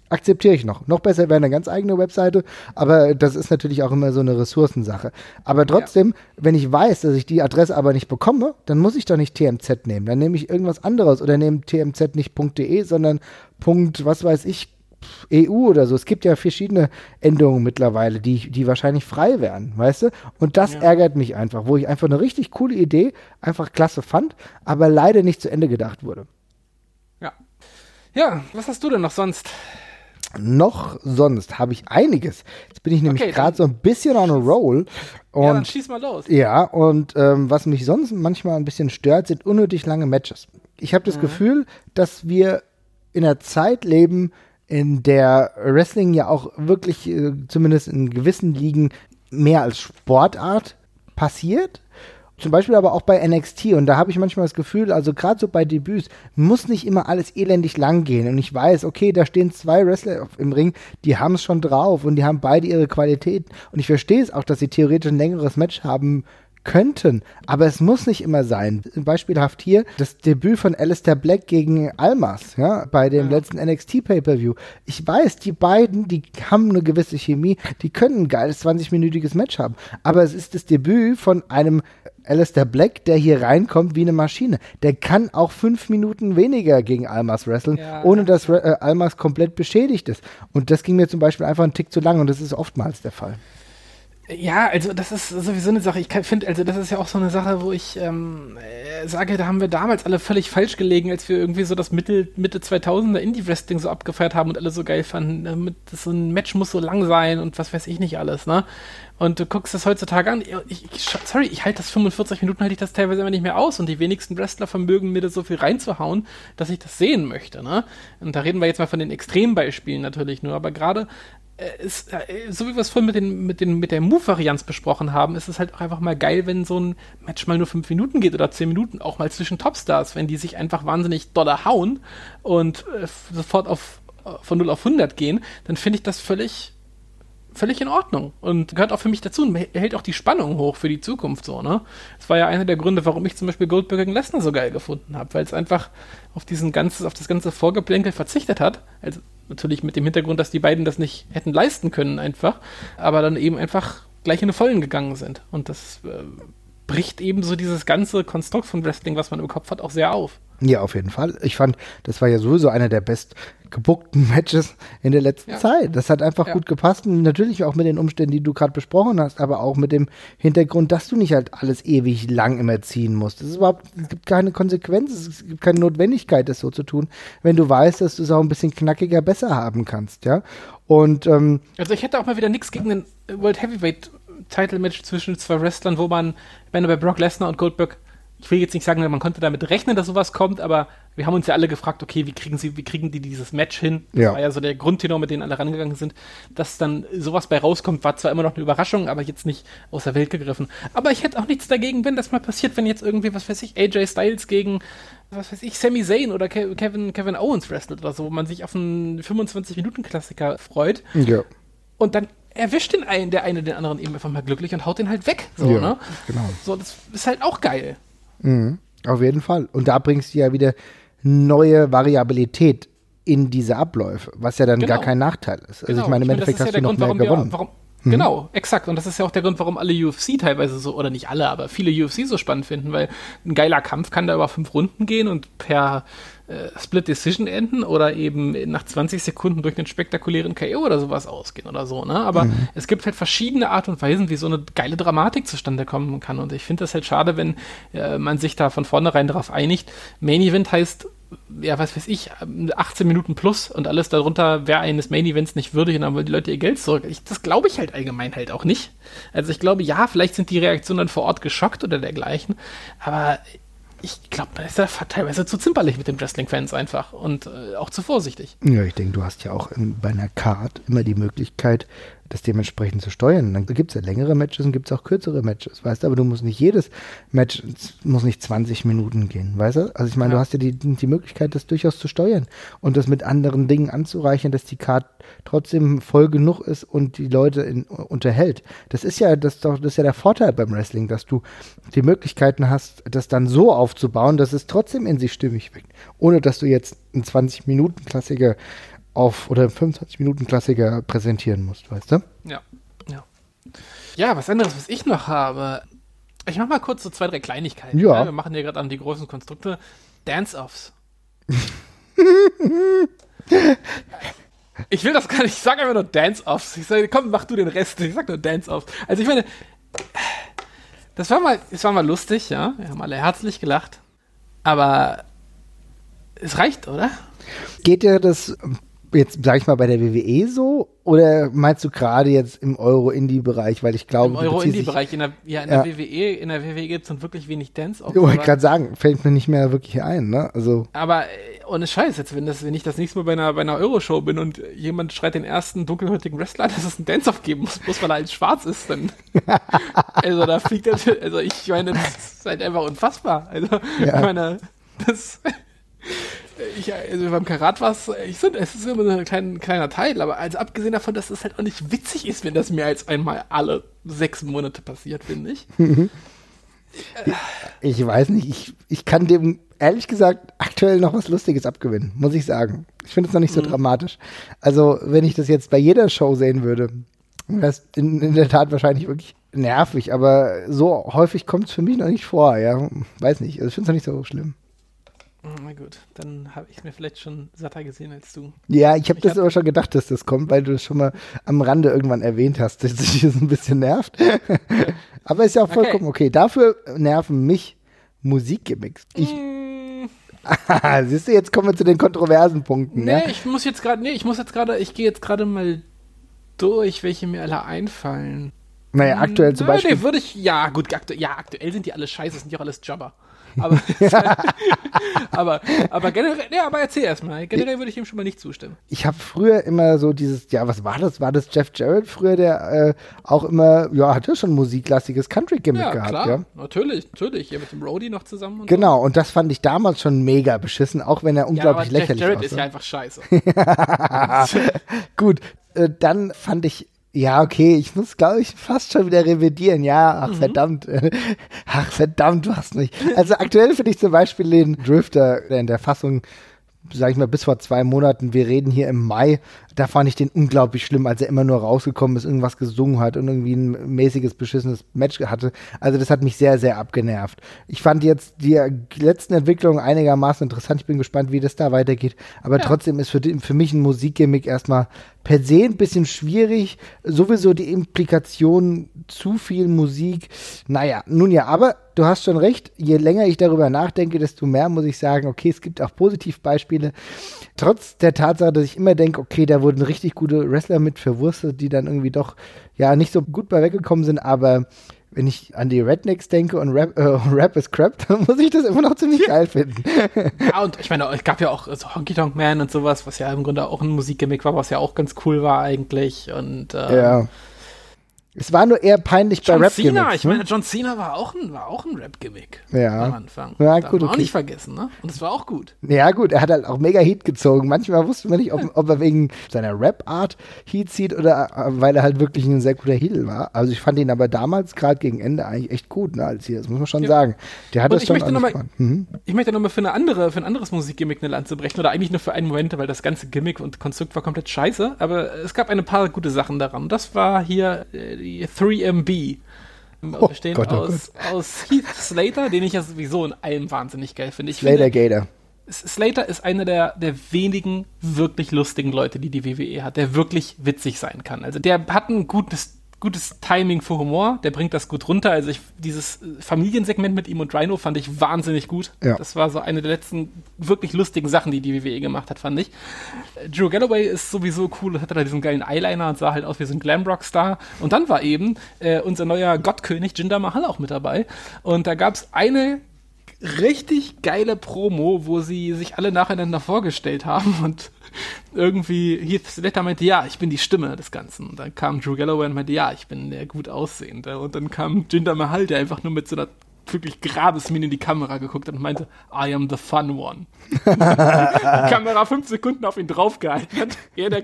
Akzeptiere ich noch. Noch besser wäre eine ganz eigene Webseite, aber das ist natürlich auch immer so eine Ressourcensache. Aber trotzdem, ja. wenn ich weiß, dass ich die Adresse aber nicht bekomme, dann muss ich doch nicht TMZ nehmen. Dann nehme ich irgendwas anderes oder nehme TMZ nicht .de, sondern Punkt, was weiß ich, EU oder so. Es gibt ja verschiedene Endungen mittlerweile, die, die wahrscheinlich frei wären, weißt du? Und das ja. ärgert mich einfach, wo ich einfach eine richtig coole Idee einfach klasse fand, aber leider nicht zu Ende gedacht wurde. Ja. Ja, was hast du denn noch sonst? Noch sonst habe ich einiges. Jetzt bin ich nämlich Okay, gerade so ein bisschen on a roll. Und ja, dann schieß mal los. ja, und ähm, was mich sonst manchmal ein bisschen stört, sind unnötig lange Matches. Ich habe das Gefühl, dass wir in einer Zeit leben, in der Wrestling ja auch wirklich, äh, zumindest in gewissen Ligen, mehr als Sportart passiert. Zum Beispiel aber auch bei NXT. Und da habe ich manchmal das Gefühl, also gerade so bei Debüts, muss nicht immer alles elendig lang gehen. Und ich weiß, okay, da stehen zwei Wrestler im Ring, die haben es schon drauf und die haben beide ihre Qualitäten. Und ich verstehe es auch, dass sie theoretisch ein längeres Match haben könnten, aber es muss nicht immer sein. Beispielhaft hier das Debüt von Alistair Black gegen Almas, ja, bei dem letzten NXT Pay-Per-View. Ich weiß, die beiden, die haben eine gewisse Chemie, die können ein geiles 20-minütiges Match haben, aber es ist das Debüt von einem Alistair Black, der hier reinkommt wie eine Maschine. Der kann auch fünf Minuten weniger gegen Almas wresteln, Ja. ohne dass äh, Almas komplett beschädigt ist. Und das ging mir zum Beispiel einfach einen Tick zu lang und das ist oftmals der Fall. Ja, also das ist sowieso eine Sache. Ich finde, also das ist ja auch so eine Sache, wo ich ähm, äh, sage, da haben wir damals alle völlig falsch gelegen, als wir irgendwie so das Mitte, Mitte 2000er Indie-Wrestling so abgefeiert haben und alle so geil fanden. Mit, das so ein Match muss so lang sein und was weiß ich nicht alles, ne? Und du guckst das heutzutage an. Ich, ich, sorry, ich halte das 45 Minuten, halte ich das teilweise immer nicht mehr aus und die wenigsten Wrestler vermögen mir da so viel reinzuhauen, dass ich das sehen möchte, ne? Und da reden wir jetzt mal von den Extrembeispielen natürlich nur, aber gerade ist, äh, so wie wir es vorhin mit, den, mit, den, mit der Move-Varianz besprochen haben, ist es halt auch einfach mal geil, wenn so ein Match mal nur fünf Minuten geht oder zehn Minuten, auch mal zwischen Topstars, wenn die sich einfach wahnsinnig doller hauen und äh, sofort auf, äh, von 0 auf 100 gehen, dann finde ich das völlig völlig in Ordnung und gehört auch für mich dazu und hält auch die Spannung hoch für die Zukunft so, ne? Das war ja einer der Gründe, warum ich zum Beispiel Goldberg gegen Lesnar so geil gefunden habe, weil es einfach auf diesen ganzes, auf das ganze Vorgeplänkel verzichtet hat. Also natürlich mit dem Hintergrund, dass die beiden das nicht hätten leisten können einfach, aber dann eben einfach gleich in die Vollen gegangen sind. Und das äh, bricht eben so dieses ganze Konstrukt von Wrestling, was man im Kopf hat, auch sehr auf. Ja, auf jeden Fall. Ich fand, das war ja sowieso einer der best gebuckten Matches in der letzten Ja. Zeit. Das hat einfach Ja. gut gepasst. Und natürlich auch mit den Umständen, die du gerade besprochen hast, aber auch mit dem Hintergrund, dass du nicht halt alles ewig lang immer ziehen musst. Es gibt keine Konsequenz, es gibt keine Notwendigkeit, das so zu tun, wenn du weißt, dass du es auch ein bisschen knackiger besser haben kannst, ja. Und ähm, Also ich hätte auch mal wieder nichts gegen den World Heavyweight Title Match zwischen zwei Wrestlern, wo man, wenn du bei Brock Lesnar und Goldberg, ich will jetzt nicht sagen, man konnte damit rechnen, dass sowas kommt, aber wir haben uns ja alle gefragt, okay, wie kriegen sie, wie kriegen die dieses Match hin? Das Ja. war ja so der Grundtenor, mit dem alle rangegangen sind. Dass dann sowas bei rauskommt, war zwar immer noch eine Überraschung, aber jetzt nicht aus der Welt gegriffen. Aber ich hätte auch nichts dagegen, wenn das mal passiert, wenn jetzt irgendwie, was weiß ich, AJ Styles gegen was weiß ich, Sami Zayn oder Ke Kevin, Kevin Owens wrestelt oder so, wo man sich auf einen 25-Minuten-Klassiker freut. ja, Und dann erwischt den einen, der eine den anderen eben einfach mal glücklich und haut den halt weg. So, ja ne? genau. So, das ist halt auch geil. Mhm, auf jeden Fall. Und da bringst du ja wieder neue Variabilität in diese Abläufe, was ja dann Genau. gar kein Nachteil ist. Also Genau. ich meine, im meine, das Endeffekt ja hast du noch Grund, mehr warum wir- gewonnen. Mhm. Warum, Genau, exakt. Und das ist ja auch der Grund, warum alle UFC teilweise so, oder nicht alle, aber viele UFC so spannend finden, weil ein geiler Kampf kann da über fünf Runden gehen und per Split Decision enden oder eben nach 20 Sekunden durch einen spektakulären KO oder sowas ausgehen oder so, ne? Aber Mhm. es gibt halt verschiedene Art und Weisen, wie so eine geile Dramatik zustande kommen kann. Und ich finde das halt schade, wenn äh, man sich da von vornherein darauf einigt. Main Event heißt ja, was weiß ich, 18 Minuten plus und alles darunter wäre eines Main Events nicht würdig und dann wollen die Leute ihr Geld zurück. Ich, das glaube ich halt allgemein halt auch nicht. Also ich glaube, ja, vielleicht sind die Reaktionen dann vor Ort geschockt oder dergleichen, aber ich glaube, man ist da teilweise zu zimperlich mit den Wrestling-Fans einfach und äh, auch zu vorsichtig. Ja, ich denke, du hast ja auch in, bei einer Card immer die Möglichkeit, das dementsprechend zu steuern. Dann gibt es ja längere Matches und gibt es auch kürzere Matches, weißt du? Aber du musst nicht jedes Match, muss nicht 20 Minuten gehen, weißt du? Also ich meine, Ja. du hast ja die, die Möglichkeit, das durchaus zu steuern und das mit anderen Dingen anzureichern, dass die Card trotzdem voll genug ist und die Leute in, unterhält. Das ist ja das, ist doch, das ist ja der Vorteil beim Wrestling, dass du die Möglichkeiten hast, das dann so aufzubauen, dass es trotzdem in sich stimmig wirkt, ohne dass du jetzt einen 20-Minuten-Klassiker auf oder 25-Minuten-Klassiker präsentieren musst, weißt du? Ja, ja. Ja, was anderes, was ich noch habe. Ich mach mal kurz so zwei, drei Kleinigkeiten. Ja. Wir machen hier gerade an die großen Konstrukte. Dance-Offs. ich will das gar nicht, ich sage einfach nur Dance-Offs. Ich sage, komm, mach du den Rest. Ich sag nur Dance-Offs. Also ich meine, das war mal, es war mal lustig, ja. Wir haben alle herzlich gelacht. Aber es reicht, oder? Geht dir das jetzt, sag ich mal, bei der WWE so? Oder meinst du gerade jetzt im Euro-Indie-Bereich? Weil ich glaube, Im Euro-Indie-Bereich, in der, ja, in Ja. der WWE, in der WWE gibt es dann wirklich wenig dance Ich wollte gerade sagen, fällt mir nicht mehr wirklich ein, ne? Also, Aber äh, ohne Scheiß, jetzt, wenn, das, wenn ich das nächste Mal bei einer, bei einer Euroshow bin und jemand schreit den ersten dunkelhäutigen Wrestler, dass es einen Dance-Off geben muss, bloß weil er halt schwarz ist, dann. also da fliegt das, also ich meine, das ist halt einfach unfassbar. Also, Ja. ich meine, das. Ich, also beim Karat war es, ich finde, es ist immer so ein klein, kleiner Teil, aber also abgesehen davon, dass es halt auch nicht witzig ist, wenn das mehr als einmal alle sechs Monate passiert, finde ich. ich weiß nicht, ich, ich kann dem ehrlich gesagt aktuell noch was Lustiges abgewinnen, muss ich sagen. Ich finde es noch nicht so dramatisch. Also, wenn ich das jetzt bei jeder Show sehen würde, wäre es in, in der Tat wahrscheinlich wirklich nervig, aber so häufig kommt es für mich noch nicht vor, ja. Weiß nicht, also ich finde es noch nicht so schlimm. Na gut, dann habe ich mir vielleicht schon satter gesehen als du. Ja, ich habe das hab- aber schon gedacht, dass das kommt, weil du das schon mal am Rande irgendwann erwähnt hast, dass dich das ein bisschen nervt. aber ist ja auch vollkommen okay. Dafür nerven mich Musikgimmicks. Ich, Mm, siehst du, jetzt kommen wir zu den kontroversen Punkten. nee, Ne? ich muss jetzt gerade, nee, ich muss jetzt gerade, ich gehe jetzt gerade mal durch, welche mir alle einfallen. Naja, aktuell zum Äh, Beispiel. Nee, würde ich, ja, gut, aktu ja, aktuell sind die alle scheiße, sind die auch alles Jobber. Aber, aber, aber generell, nee, aber erzähl erstmal. Generell würde ich ihm schon mal nicht zustimmen. Ich habe früher immer so dieses, ja, was war das? War das Jeff Jarrett früher, der äh, auch immer, ja, hatte schon musiklastiges Country-Gimmick Ja, gehabt, klar, ja. natürlich, natürlich. Hier mit dem Roadie noch zusammen und Genau, und das fand ich damals schon mega beschissen, auch wenn er so. Ja, aber unglaublich Jeff lächerlich Jarrett aussah. ist ja einfach scheiße. Gut, äh, dann fand ich, ja, okay, ich muss, glaube ich, fast schon wieder revidieren. Ja, ach, verdammt. äh, Ach, verdammt, du hast mich. Also aktuell finde ich zum Beispiel den Drifter in der Fassung, sag ich mal, bis vor zwei Monaten, wir reden hier im Mai, da fand ich den unglaublich schlimm, als er immer nur rausgekommen ist, irgendwas gesungen hat und irgendwie ein mäßiges, beschissenes Match hatte. Also das hat mich sehr, sehr abgenervt. Ich fand jetzt die letzten Entwicklungen einigermaßen interessant. Ich bin gespannt, wie das da weitergeht. Aber Ja. trotzdem ist für, die, für mich ein Musikgimmick erstmal per se ein bisschen schwierig. Sowieso die Implikation zu viel Musik. Naja, nun ja, aber du hast schon recht. Je länger ich darüber nachdenke, desto mehr muss ich sagen, okay, es gibt auch Positivbeispiele. Trotz der Tatsache, dass ich immer denke, okay, da wurden richtig gute Wrestler mit verwurstet, die dann irgendwie doch ja nicht so gut bei weggekommen sind, aber wenn ich an die Rednecks denke und Rap, äh, Rap is Crap, dann muss ich das immer noch ziemlich geil finden. Ja, und ich meine, es gab ja auch so Honky Tonk Man und sowas, was ja im Grunde auch ein Musikgimmick war, was ja auch ganz cool war eigentlich. Und ähm, Ja. Es war nur eher peinlich bei John rap Cena, ich ne? meine, John Cena war auch ein, war auch ein Rap-Gimmick Ja. am Anfang. Ja, Darf gut, man auch okay. nicht vergessen, ne? Und es war auch gut. Ja, gut, er hat halt auch mega Heat gezogen. Manchmal wusste man nicht, ob, ob er wegen seiner Rap-Art Heat zieht oder äh, weil er halt wirklich ein sehr guter Heel war. Also ich fand ihn aber damals gerade gegen Ende eigentlich echt gut, ne, als Heel. Das muss man schon Ja. sagen. Der hat Und das ich schon möchte mal-. Mhm. Ich möchte nochmal für, eine andere, für ein anderes Musikgimmick eine Lanze brechen, oder eigentlich nur für einen Moment, weil das ganze Gimmick und Konstrukt war komplett scheiße, aber es gab ein paar gute Sachen daran. Das war hier äh, die 3MB. Oh bestehend Gott, oh aus, aus Heath Slater, den ich ja sowieso in allem wahnsinnig geil finde. Ich Slater finde, Gator. Slater ist einer der, der wenigen wirklich lustigen Leute, die die WWE hat, der wirklich witzig sein kann. Also der hat ein gutes, gutes Timing für Humor, der bringt das gut runter. Also ich, dieses Familiensegment mit ihm und Rhino fand ich wahnsinnig gut. Ja. Das war so eine der letzten wirklich lustigen Sachen, die die WWE gemacht hat, fand ich. Drew Galloway ist sowieso cool, hatte da diesen geilen Eyeliner und sah halt aus wie so ein Glamrock-Star. Und dann war eben äh, unser neuer Gottkönig Jinder Mahal auch mit dabei. Und da gab es eine richtig geile Promo, wo sie sich alle nacheinander vorgestellt haben und irgendwie Heath Slater meinte, ja, ich bin die Stimme des Ganzen. Und dann kam Drew Galloway und meinte, ja, ich bin der gut aussehende. Und dann kam Jinder Mahal, der einfach nur mit so einer wirklich Grabesmine in die Kamera geguckt hat und meinte, I am the fun one. die Kamera fünf Sekunden auf ihn draufgehalten hat, ehe der,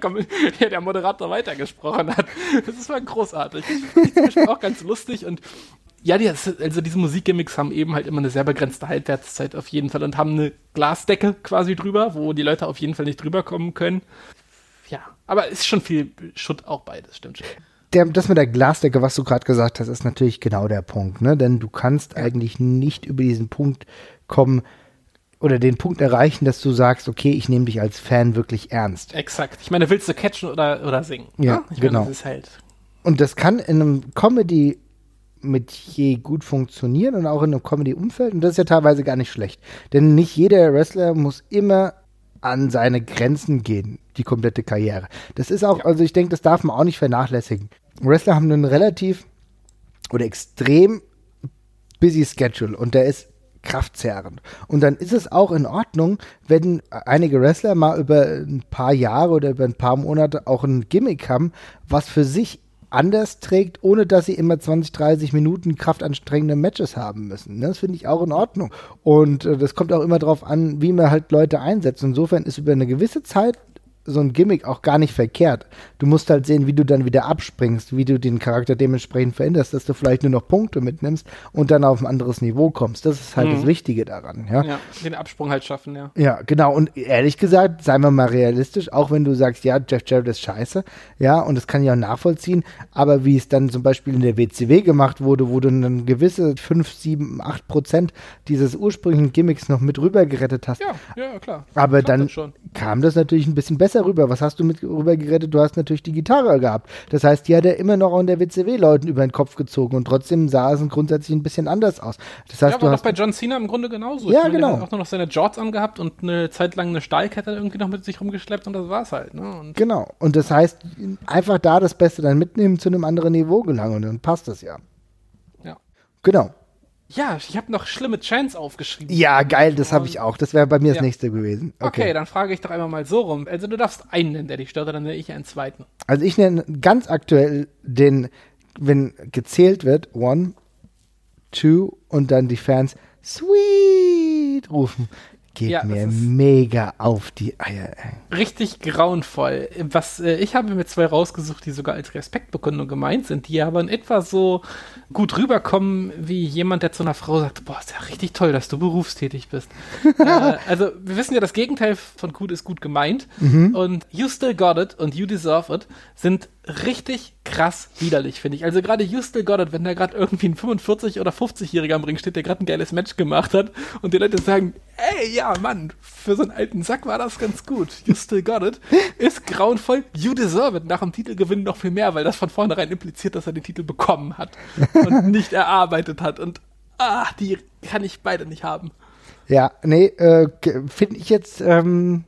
ehe der Moderator weitergesprochen hat. Das war großartig. Ich ich auch ganz lustig und ja, die, also diese Musikgimmicks haben eben halt immer eine sehr begrenzte Halbwertszeit auf jeden Fall und haben eine Glasdecke quasi drüber, wo die Leute auf jeden Fall nicht drüber kommen können. Ja, aber ist schon viel Schutt auch beides, stimmt schon. Der, das mit der Glasdecke, was du gerade gesagt hast, ist natürlich genau der Punkt, ne? Denn du kannst eigentlich nicht über diesen Punkt kommen oder den Punkt erreichen, dass du sagst, okay, ich nehme dich als Fan wirklich ernst. Exakt. Ich meine, willst du catchen oder, oder singen? Ja, ne? ich genau. Meine, das ist halt. Und das kann in einem Comedy mit je gut funktionieren und auch in einem Comedy-Umfeld. Und das ist ja teilweise gar nicht schlecht. Denn nicht jeder Wrestler muss immer an seine Grenzen gehen, die komplette Karriere. Das ist auch, also ich denke, das darf man auch nicht vernachlässigen. Wrestler haben einen relativ oder extrem busy Schedule und der ist kraftzehrend. Und dann ist es auch in Ordnung, wenn einige Wrestler mal über ein paar Jahre oder über ein paar Monate auch ein Gimmick haben, was für sich anders trägt, ohne dass sie immer 20, 30 Minuten kraftanstrengende Matches haben müssen. Ne? Das finde ich auch in Ordnung. Und äh, das kommt auch immer darauf an, wie man halt Leute einsetzt. Insofern ist über eine gewisse Zeit so ein Gimmick auch gar nicht verkehrt. Du musst halt sehen, wie du dann wieder abspringst, wie du den Charakter dementsprechend veränderst, dass du vielleicht nur noch Punkte mitnimmst und dann auf ein anderes Niveau kommst. Das ist halt mhm. das Wichtige daran. Ja? ja, den Absprung halt schaffen, ja. Ja, genau. Und ehrlich gesagt, seien wir mal realistisch, auch wenn du sagst, ja, Jeff Jarrett ist scheiße, ja, und das kann ich auch nachvollziehen, aber wie es dann zum Beispiel in der WCW gemacht wurde, wo du dann gewisse 5, 7, 8 Prozent dieses ursprünglichen Gimmicks noch mit rüber gerettet hast. Ja, ja, klar. Aber dann kam das natürlich ein bisschen besser besser rüber. Was hast du mit rüber gerettet? Du hast natürlich die Gitarre gehabt. Das heißt, die hat er immer noch an der WCW-Leuten über den Kopf gezogen und trotzdem sah es grundsätzlich ein bisschen anders aus. Das heißt, ja, du war hast bei John Cena im Grunde genauso. Ja, meine, genau. Er hat auch nur noch seine Jorts angehabt und eine Zeit lang eine Stahlkette irgendwie noch mit sich rumgeschleppt und das war's halt. Ne? Und genau. Und das heißt, einfach da das Beste dann mitnehmen, zu einem anderen Niveau gelangen und dann passt das ja. Ja. Genau. Ja, ich habe noch schlimme Chance aufgeschrieben. Ja, geil, das habe ich auch. Das wäre bei mir ja. das nächste gewesen. Okay. okay. dann frage ich doch einmal mal so rum. Also du darfst einen nennen, der dich stört, dann nenne ich einen zweiten. Also ich nenne ganz aktuell den, wenn gezählt wird, one, two und dann die Fans sweet rufen geht ja, mir mega auf die Eier. Richtig grauenvoll. Was äh, ich habe mir zwei rausgesucht, die sogar als Respektbekundung gemeint sind, die aber in etwa so gut rüberkommen wie jemand, der zu einer Frau sagt, boah, ist ja richtig toll, dass du berufstätig bist. äh, also wir wissen ja, das Gegenteil von gut ist gut gemeint. Mhm. Und You Still Got It und You Deserve It sind richtig krass widerlich, finde ich. Also gerade Got It, wenn da gerade irgendwie ein 45- oder 50-Jähriger am Ring steht, der gerade ein geiles Match gemacht hat und die Leute sagen, ey, ja, Mann, für so einen alten Sack war das ganz gut. You Still Got It ist grauenvoll. You Deserve It. Nach dem Titelgewinn noch viel mehr, weil das von vornherein impliziert, dass er den Titel bekommen hat und nicht erarbeitet hat. Und ah, die kann ich beide nicht haben. Ja, nee, äh, finde ich jetzt ähm,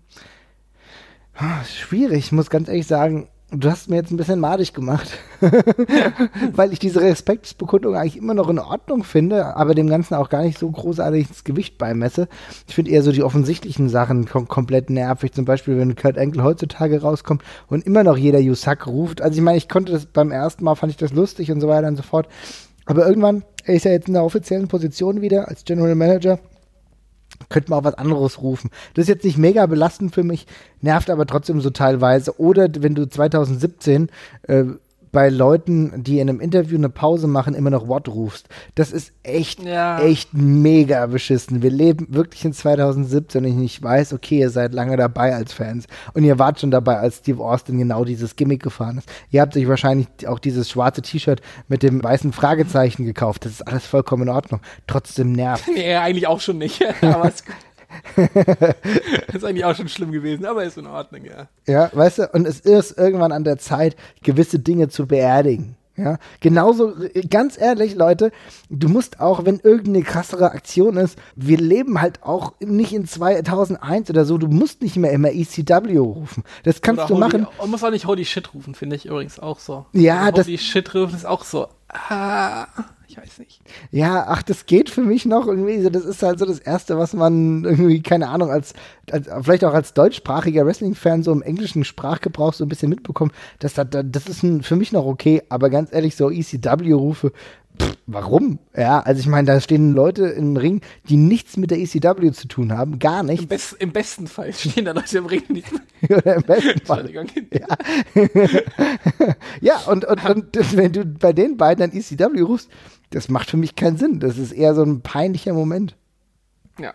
schwierig. Ich muss ganz ehrlich sagen, Du hast mir jetzt ein bisschen madig gemacht, weil ich diese Respektsbekundung eigentlich immer noch in Ordnung finde, aber dem Ganzen auch gar nicht so großartig ins Gewicht beimesse. Ich finde eher so die offensichtlichen Sachen kom komplett nervig. Zum Beispiel, wenn Kurt Angle heutzutage rauskommt und immer noch jeder Yusak ruft. Also ich meine, ich konnte das beim ersten Mal, fand ich das lustig und so weiter und so fort. Aber irgendwann, er ist ja jetzt in der offiziellen Position wieder als General Manager könnte man auch was anderes rufen. Das ist jetzt nicht mega belastend für mich, nervt aber trotzdem so teilweise. Oder wenn du 2017 äh, bei Leuten, die in einem Interview eine Pause machen, immer noch What rufst. Das ist echt, ja. echt mega beschissen. Wir leben wirklich in 2017 und ich weiß, okay, ihr seid lange dabei als Fans und ihr wart schon dabei, als Steve Austin genau dieses Gimmick gefahren ist. Ihr habt euch wahrscheinlich auch dieses schwarze T-Shirt mit dem weißen Fragezeichen gekauft. Das ist alles vollkommen in Ordnung. Trotzdem nervt. Nee, eigentlich auch schon nicht. aber es ist eigentlich auch schon schlimm gewesen, aber ist in Ordnung, ja. Ja, weißt du, und es ist irgendwann an der Zeit, gewisse Dinge zu beerdigen. Ja, genauso, ganz ehrlich, Leute, du musst auch, wenn irgendeine krassere Aktion ist, wir leben halt auch nicht in 2001 oder so, du musst nicht mehr immer ECW rufen. Das kannst oder du holy, machen. Man muss auch nicht Holy Shit rufen, finde ich übrigens auch so. Ja, also das. Holy Shit rufen ist auch so. Ah. Ich weiß nicht. Ja, ach, das geht für mich noch irgendwie. Das ist halt so das Erste, was man irgendwie, keine Ahnung, als, als vielleicht auch als deutschsprachiger Wrestling-Fan so im englischen Sprachgebrauch so ein bisschen mitbekommt. Das, das, das ist für mich noch okay, aber ganz ehrlich, so ECW-Rufe, warum? Ja, also ich meine, da stehen Leute im Ring, die nichts mit der ECW zu tun haben, gar nicht. Im, Best, Im, besten Fall stehen da Leute im Ring, die Oder im besten Fall. ja, ja und, und, und wenn du bei den beiden dann ECW rufst, das macht für mich keinen Sinn. Das ist eher so ein peinlicher Moment. Ja.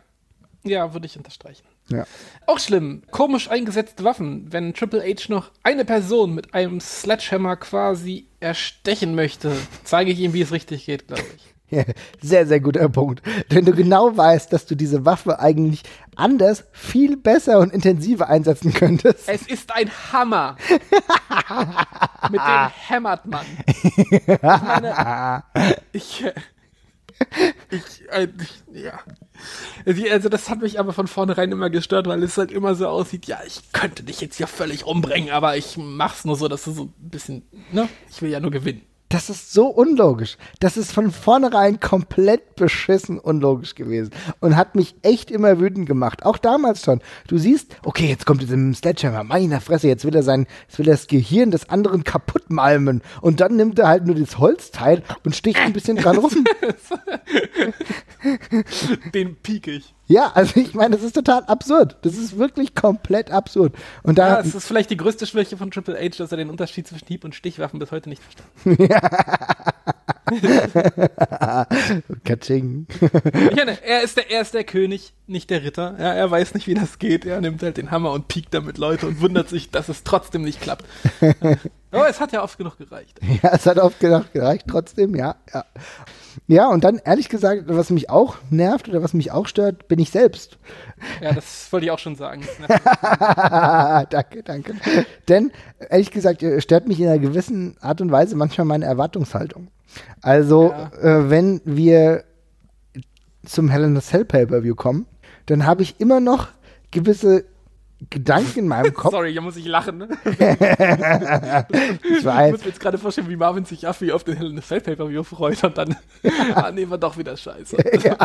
Ja, würde ich unterstreichen. Ja. Auch schlimm. Komisch eingesetzte Waffen. Wenn Triple H noch eine Person mit einem Sledgehammer quasi erstechen möchte, zeige ich ihm, wie es richtig geht, glaube ich. Ja, sehr, sehr guter Punkt. Wenn du genau weißt, dass du diese Waffe eigentlich anders, viel besser und intensiver einsetzen könntest. Es ist ein Hammer. Mit dem hämmert man. Ich meine, ich, ich, äh, ich ja. Also das hat mich aber von vornherein immer gestört, weil es halt immer so aussieht, ja, ich könnte dich jetzt hier völlig umbringen, aber ich mach's nur so, dass du so ein bisschen, ne, ich will ja nur gewinnen. Das ist so unlogisch. Das ist von vornherein komplett beschissen unlogisch gewesen und hat mich echt immer wütend gemacht. Auch damals schon. Du siehst, okay, jetzt kommt es im Sledgehammer, meiner Fresse, jetzt will er sein, jetzt will er das Gehirn des anderen kaputt malmen und dann nimmt er halt nur das Holzteil und sticht ein bisschen dran rum. Den piek ich. Ja, also ich meine, das ist total absurd. Das ist wirklich komplett absurd. Und da ja, es ist vielleicht die größte Schwäche von Triple H, dass er den Unterschied zwischen Hieb- und Stichwaffen bis heute nicht verstanden ja. Katsching. Meine, er, ist der, er ist der König, nicht der Ritter. Ja, er weiß nicht, wie das geht. Er nimmt halt den Hammer und piekt damit Leute und wundert sich, dass es trotzdem nicht klappt. Aber es hat ja oft genug gereicht. Ja, es hat oft genug gereicht, trotzdem, ja, ja. Ja, und dann ehrlich gesagt, was mich auch nervt oder was mich auch stört, bin ich selbst. Ja, das wollte ich auch schon sagen. danke, danke. Denn ehrlich gesagt, stört mich in einer gewissen Art und Weise manchmal meine Erwartungshaltung. Also, ja. äh, wenn wir zum Hell in the Cell Pay-Per-View kommen, dann habe ich immer noch gewisse Gedanken in meinem Kopf. Sorry, hier muss ich lachen. Ne? ich weiß. Ich muss mir jetzt gerade vorstellen, wie Marvin sich auf wie auf den Hell in the Pay-Per-View freut und dann ah, nehmen wir doch wieder Scheiße. ja.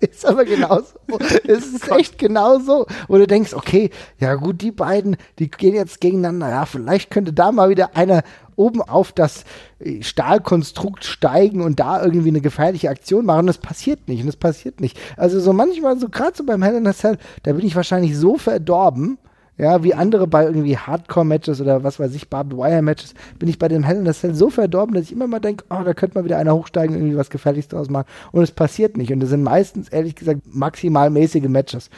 ist aber genauso. es ist echt genauso. Wo du denkst, okay, ja gut, die beiden, die gehen jetzt gegeneinander. Ja, vielleicht könnte da mal wieder einer oben auf das äh, Stahlkonstrukt steigen und da irgendwie eine gefährliche Aktion machen. Und es passiert nicht. Und es passiert nicht. Also so manchmal, so gerade so beim Hell in a Cell, da bin ich wahrscheinlich so verdorben, ja, wie andere bei irgendwie Hardcore-Matches oder was weiß ich, Barbed Wire-Matches, bin ich bei dem Hell in a Cell so verdorben, dass ich immer mal denke, oh, da könnte mal wieder einer hochsteigen und irgendwie was Gefährliches draus machen. Und es passiert nicht. Und das sind meistens, ehrlich gesagt, maximal mäßige Matches.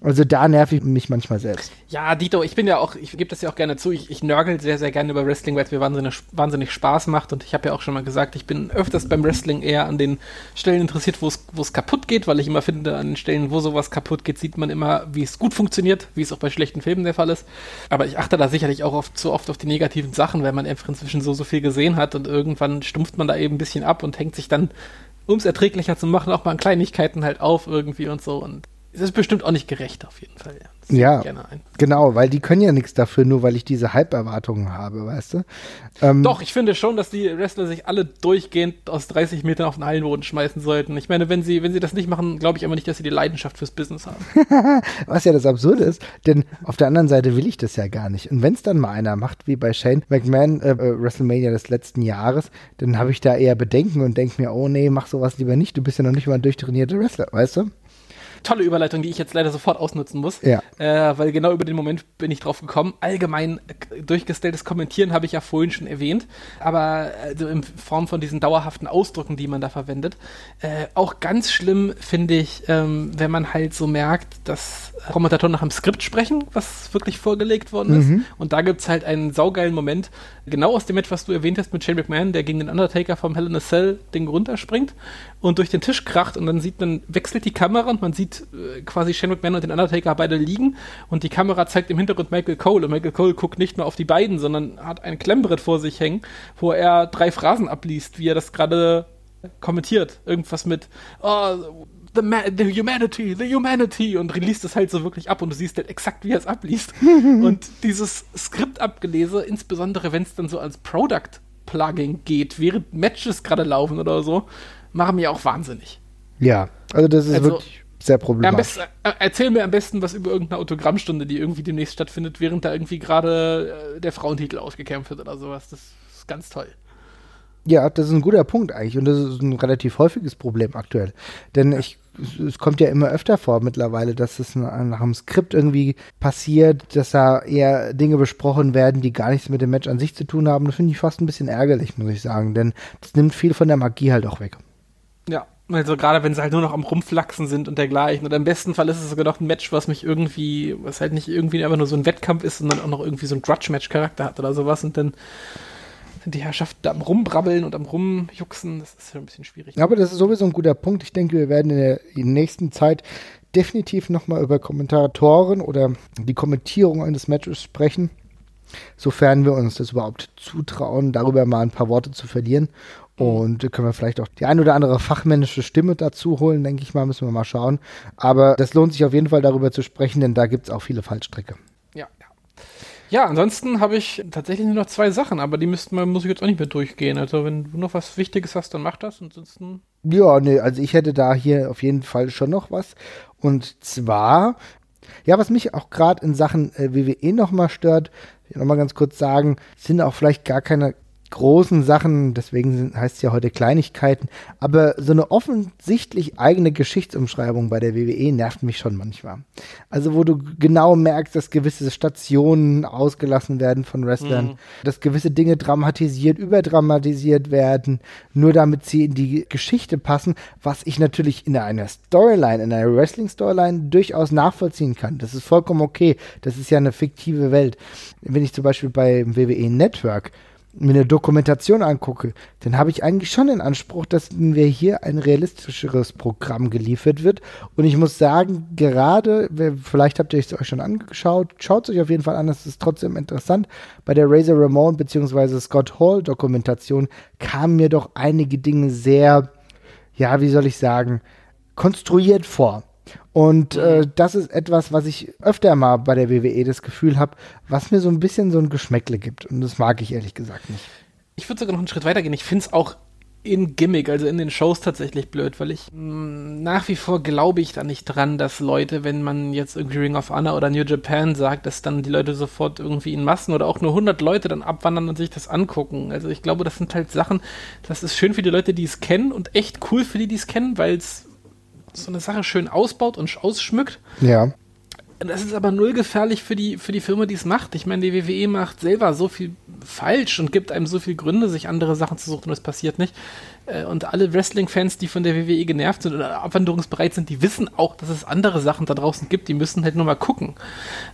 Also da nerv ich mich manchmal selbst. Ja, Dito, ich bin ja auch, ich gebe das ja auch gerne zu, ich, ich nörgel sehr, sehr gerne über Wrestling, weil es mir wahnsinnig, wahnsinnig Spaß macht. Und ich habe ja auch schon mal gesagt, ich bin öfters beim Wrestling eher an den Stellen interessiert, wo es kaputt geht, weil ich immer finde, an den Stellen, wo sowas kaputt geht, sieht man immer, wie es gut funktioniert, wie es auch bei schlechten Filmen der Fall ist. Aber ich achte da sicherlich auch oft, zu oft auf die negativen Sachen, weil man einfach inzwischen so, so viel gesehen hat und irgendwann stumpft man da eben ein bisschen ab und hängt sich dann, um es erträglicher zu machen, auch mal an Kleinigkeiten halt auf irgendwie und so. Und es ist bestimmt auch nicht gerecht auf jeden Fall, ja. Ja, genau, weil die können ja nichts dafür, nur weil ich diese Hype-Erwartungen habe, weißt du? Ähm, Doch, ich finde schon, dass die Wrestler sich alle durchgehend aus 30 Metern auf den Hallenboden schmeißen sollten. Ich meine, wenn sie, wenn sie das nicht machen, glaube ich aber nicht, dass sie die Leidenschaft fürs Business haben. Was ja das Absurde ist, denn auf der anderen Seite will ich das ja gar nicht. Und wenn es dann mal einer macht, wie bei Shane McMahon, äh, äh, WrestleMania des letzten Jahres, dann habe ich da eher Bedenken und denke mir, oh nee, mach sowas lieber nicht, du bist ja noch nicht mal ein durchtrainierter Wrestler, weißt du? Tolle Überleitung, die ich jetzt leider sofort ausnutzen muss. Ja. Äh, weil genau über den Moment bin ich drauf gekommen. Allgemein äh, durchgestelltes Kommentieren habe ich ja vorhin schon erwähnt, aber also in Form von diesen dauerhaften Ausdrücken, die man da verwendet. Äh, auch ganz schlimm finde ich, ähm, wenn man halt so merkt, dass Kommentatoren nach einem Skript sprechen, was wirklich vorgelegt worden ist. Mhm. Und da gibt es halt einen saugeilen Moment, genau aus dem Match, was du erwähnt hast mit Shane McMahon, der gegen den Undertaker vom Hell in a Cell Ding runterspringt und durch den Tisch kracht und dann sieht man, wechselt die Kamera und man sieht äh, quasi Shane McMahon und den Undertaker beide liegen und die Kamera zeigt im Hintergrund Michael Cole und Michael Cole guckt nicht nur auf die beiden, sondern hat ein Klemmbrett vor sich hängen, wo er drei Phrasen abliest, wie er das gerade kommentiert. Irgendwas mit, oh, the, the humanity, the humanity und liest es halt so wirklich ab und du siehst halt exakt, wie er es abliest. und dieses Skript-Abgelese, insbesondere wenn es dann so als Product-Plugging geht, während Matches gerade laufen oder so, machen mir auch wahnsinnig. Ja, also das ist also, wirklich sehr problematisch. Ja, besten, äh, erzähl mir am besten was über irgendeine Autogrammstunde, die irgendwie demnächst stattfindet, während da irgendwie gerade äh, der Frauentitel ausgekämpft wird oder sowas. Das ist ganz toll. Ja, das ist ein guter Punkt eigentlich und das ist ein relativ häufiges Problem aktuell. Denn ich, es kommt ja immer öfter vor mittlerweile, dass es nach einem Skript irgendwie passiert, dass da eher Dinge besprochen werden, die gar nichts mit dem Match an sich zu tun haben. Das finde ich fast ein bisschen ärgerlich, muss ich sagen, denn das nimmt viel von der Magie halt auch weg. Also gerade wenn sie halt nur noch am Rumflachsen sind und dergleichen. Und im besten Fall ist es sogar noch ein Match, was mich irgendwie, was halt nicht irgendwie einfach nur so ein Wettkampf ist, sondern auch noch irgendwie so ein Grudge-Match-Charakter hat oder sowas. Und dann sind die Herrschaften da am Rumbrabbeln und am Rumjuxen. Das ist ja ein bisschen schwierig. Aber das ist sowieso ein guter Punkt. Ich denke, wir werden in der nächsten Zeit definitiv nochmal über Kommentatoren oder die Kommentierung eines Matches sprechen, sofern wir uns das überhaupt zutrauen, darüber mal ein paar Worte zu verlieren. Und können wir vielleicht auch die ein oder andere fachmännische Stimme dazu holen, denke ich mal, müssen wir mal schauen. Aber das lohnt sich auf jeden Fall darüber zu sprechen, denn da gibt es auch viele Fallstricke. Ja, ja. Ja, ansonsten habe ich tatsächlich nur noch zwei Sachen, aber die müssten wir, muss ich jetzt auch nicht mehr durchgehen. Also wenn du noch was Wichtiges hast, dann mach das. Ansonsten. Ja, nee, also ich hätte da hier auf jeden Fall schon noch was. Und zwar, ja, was mich auch gerade in Sachen äh, WWE nochmal stört, nochmal ganz kurz sagen, sind auch vielleicht gar keine großen Sachen, deswegen heißt es ja heute Kleinigkeiten, aber so eine offensichtlich eigene Geschichtsumschreibung bei der WWE nervt mich schon manchmal. Also wo du genau merkst, dass gewisse Stationen ausgelassen werden von Wrestlern, mhm. dass gewisse Dinge dramatisiert, überdramatisiert werden, nur damit sie in die Geschichte passen, was ich natürlich in einer Storyline, in einer Wrestling-Storyline durchaus nachvollziehen kann. Das ist vollkommen okay. Das ist ja eine fiktive Welt. Wenn ich zum Beispiel bei WWE Network mir eine Dokumentation angucke, dann habe ich eigentlich schon den Anspruch, dass mir hier ein realistischeres Programm geliefert wird. Und ich muss sagen, gerade, vielleicht habt ihr es euch schon angeschaut, schaut es euch auf jeden Fall an, es ist trotzdem interessant. Bei der Razor Ramon bzw. Scott Hall Dokumentation kamen mir doch einige Dinge sehr, ja, wie soll ich sagen, konstruiert vor. Und äh, mhm. das ist etwas, was ich öfter mal bei der WWE das Gefühl habe, was mir so ein bisschen so ein Geschmäckle gibt. Und das mag ich ehrlich gesagt nicht. Ich würde sogar noch einen Schritt weiter gehen. Ich finde es auch in Gimmick, also in den Shows tatsächlich blöd, weil ich mh, mm, nach wie vor glaube ich da nicht dran, dass Leute, wenn man jetzt irgendwie Ring of Honor oder New Japan sagt, dass dann die Leute sofort irgendwie in Massen oder auch nur 100 Leute dann abwandern und sich das angucken. Also ich glaube, das sind halt Sachen, das ist schön für die Leute, die es kennen und echt cool für die, die es kennen, weil es so eine Sache schön ausbaut und ausschmückt. Ja. Das ist aber null gefährlich für die, für die Firma, die es macht. Ich meine, die WWE macht selber so viel falsch und gibt einem so viele Gründe, sich andere Sachen zu suchen und es passiert nicht. Äh, und alle Wrestling-Fans, die von der WWE genervt sind oder abwanderungsbereit sind, die wissen auch, dass es andere Sachen da draußen gibt. Die müssen halt nur mal gucken.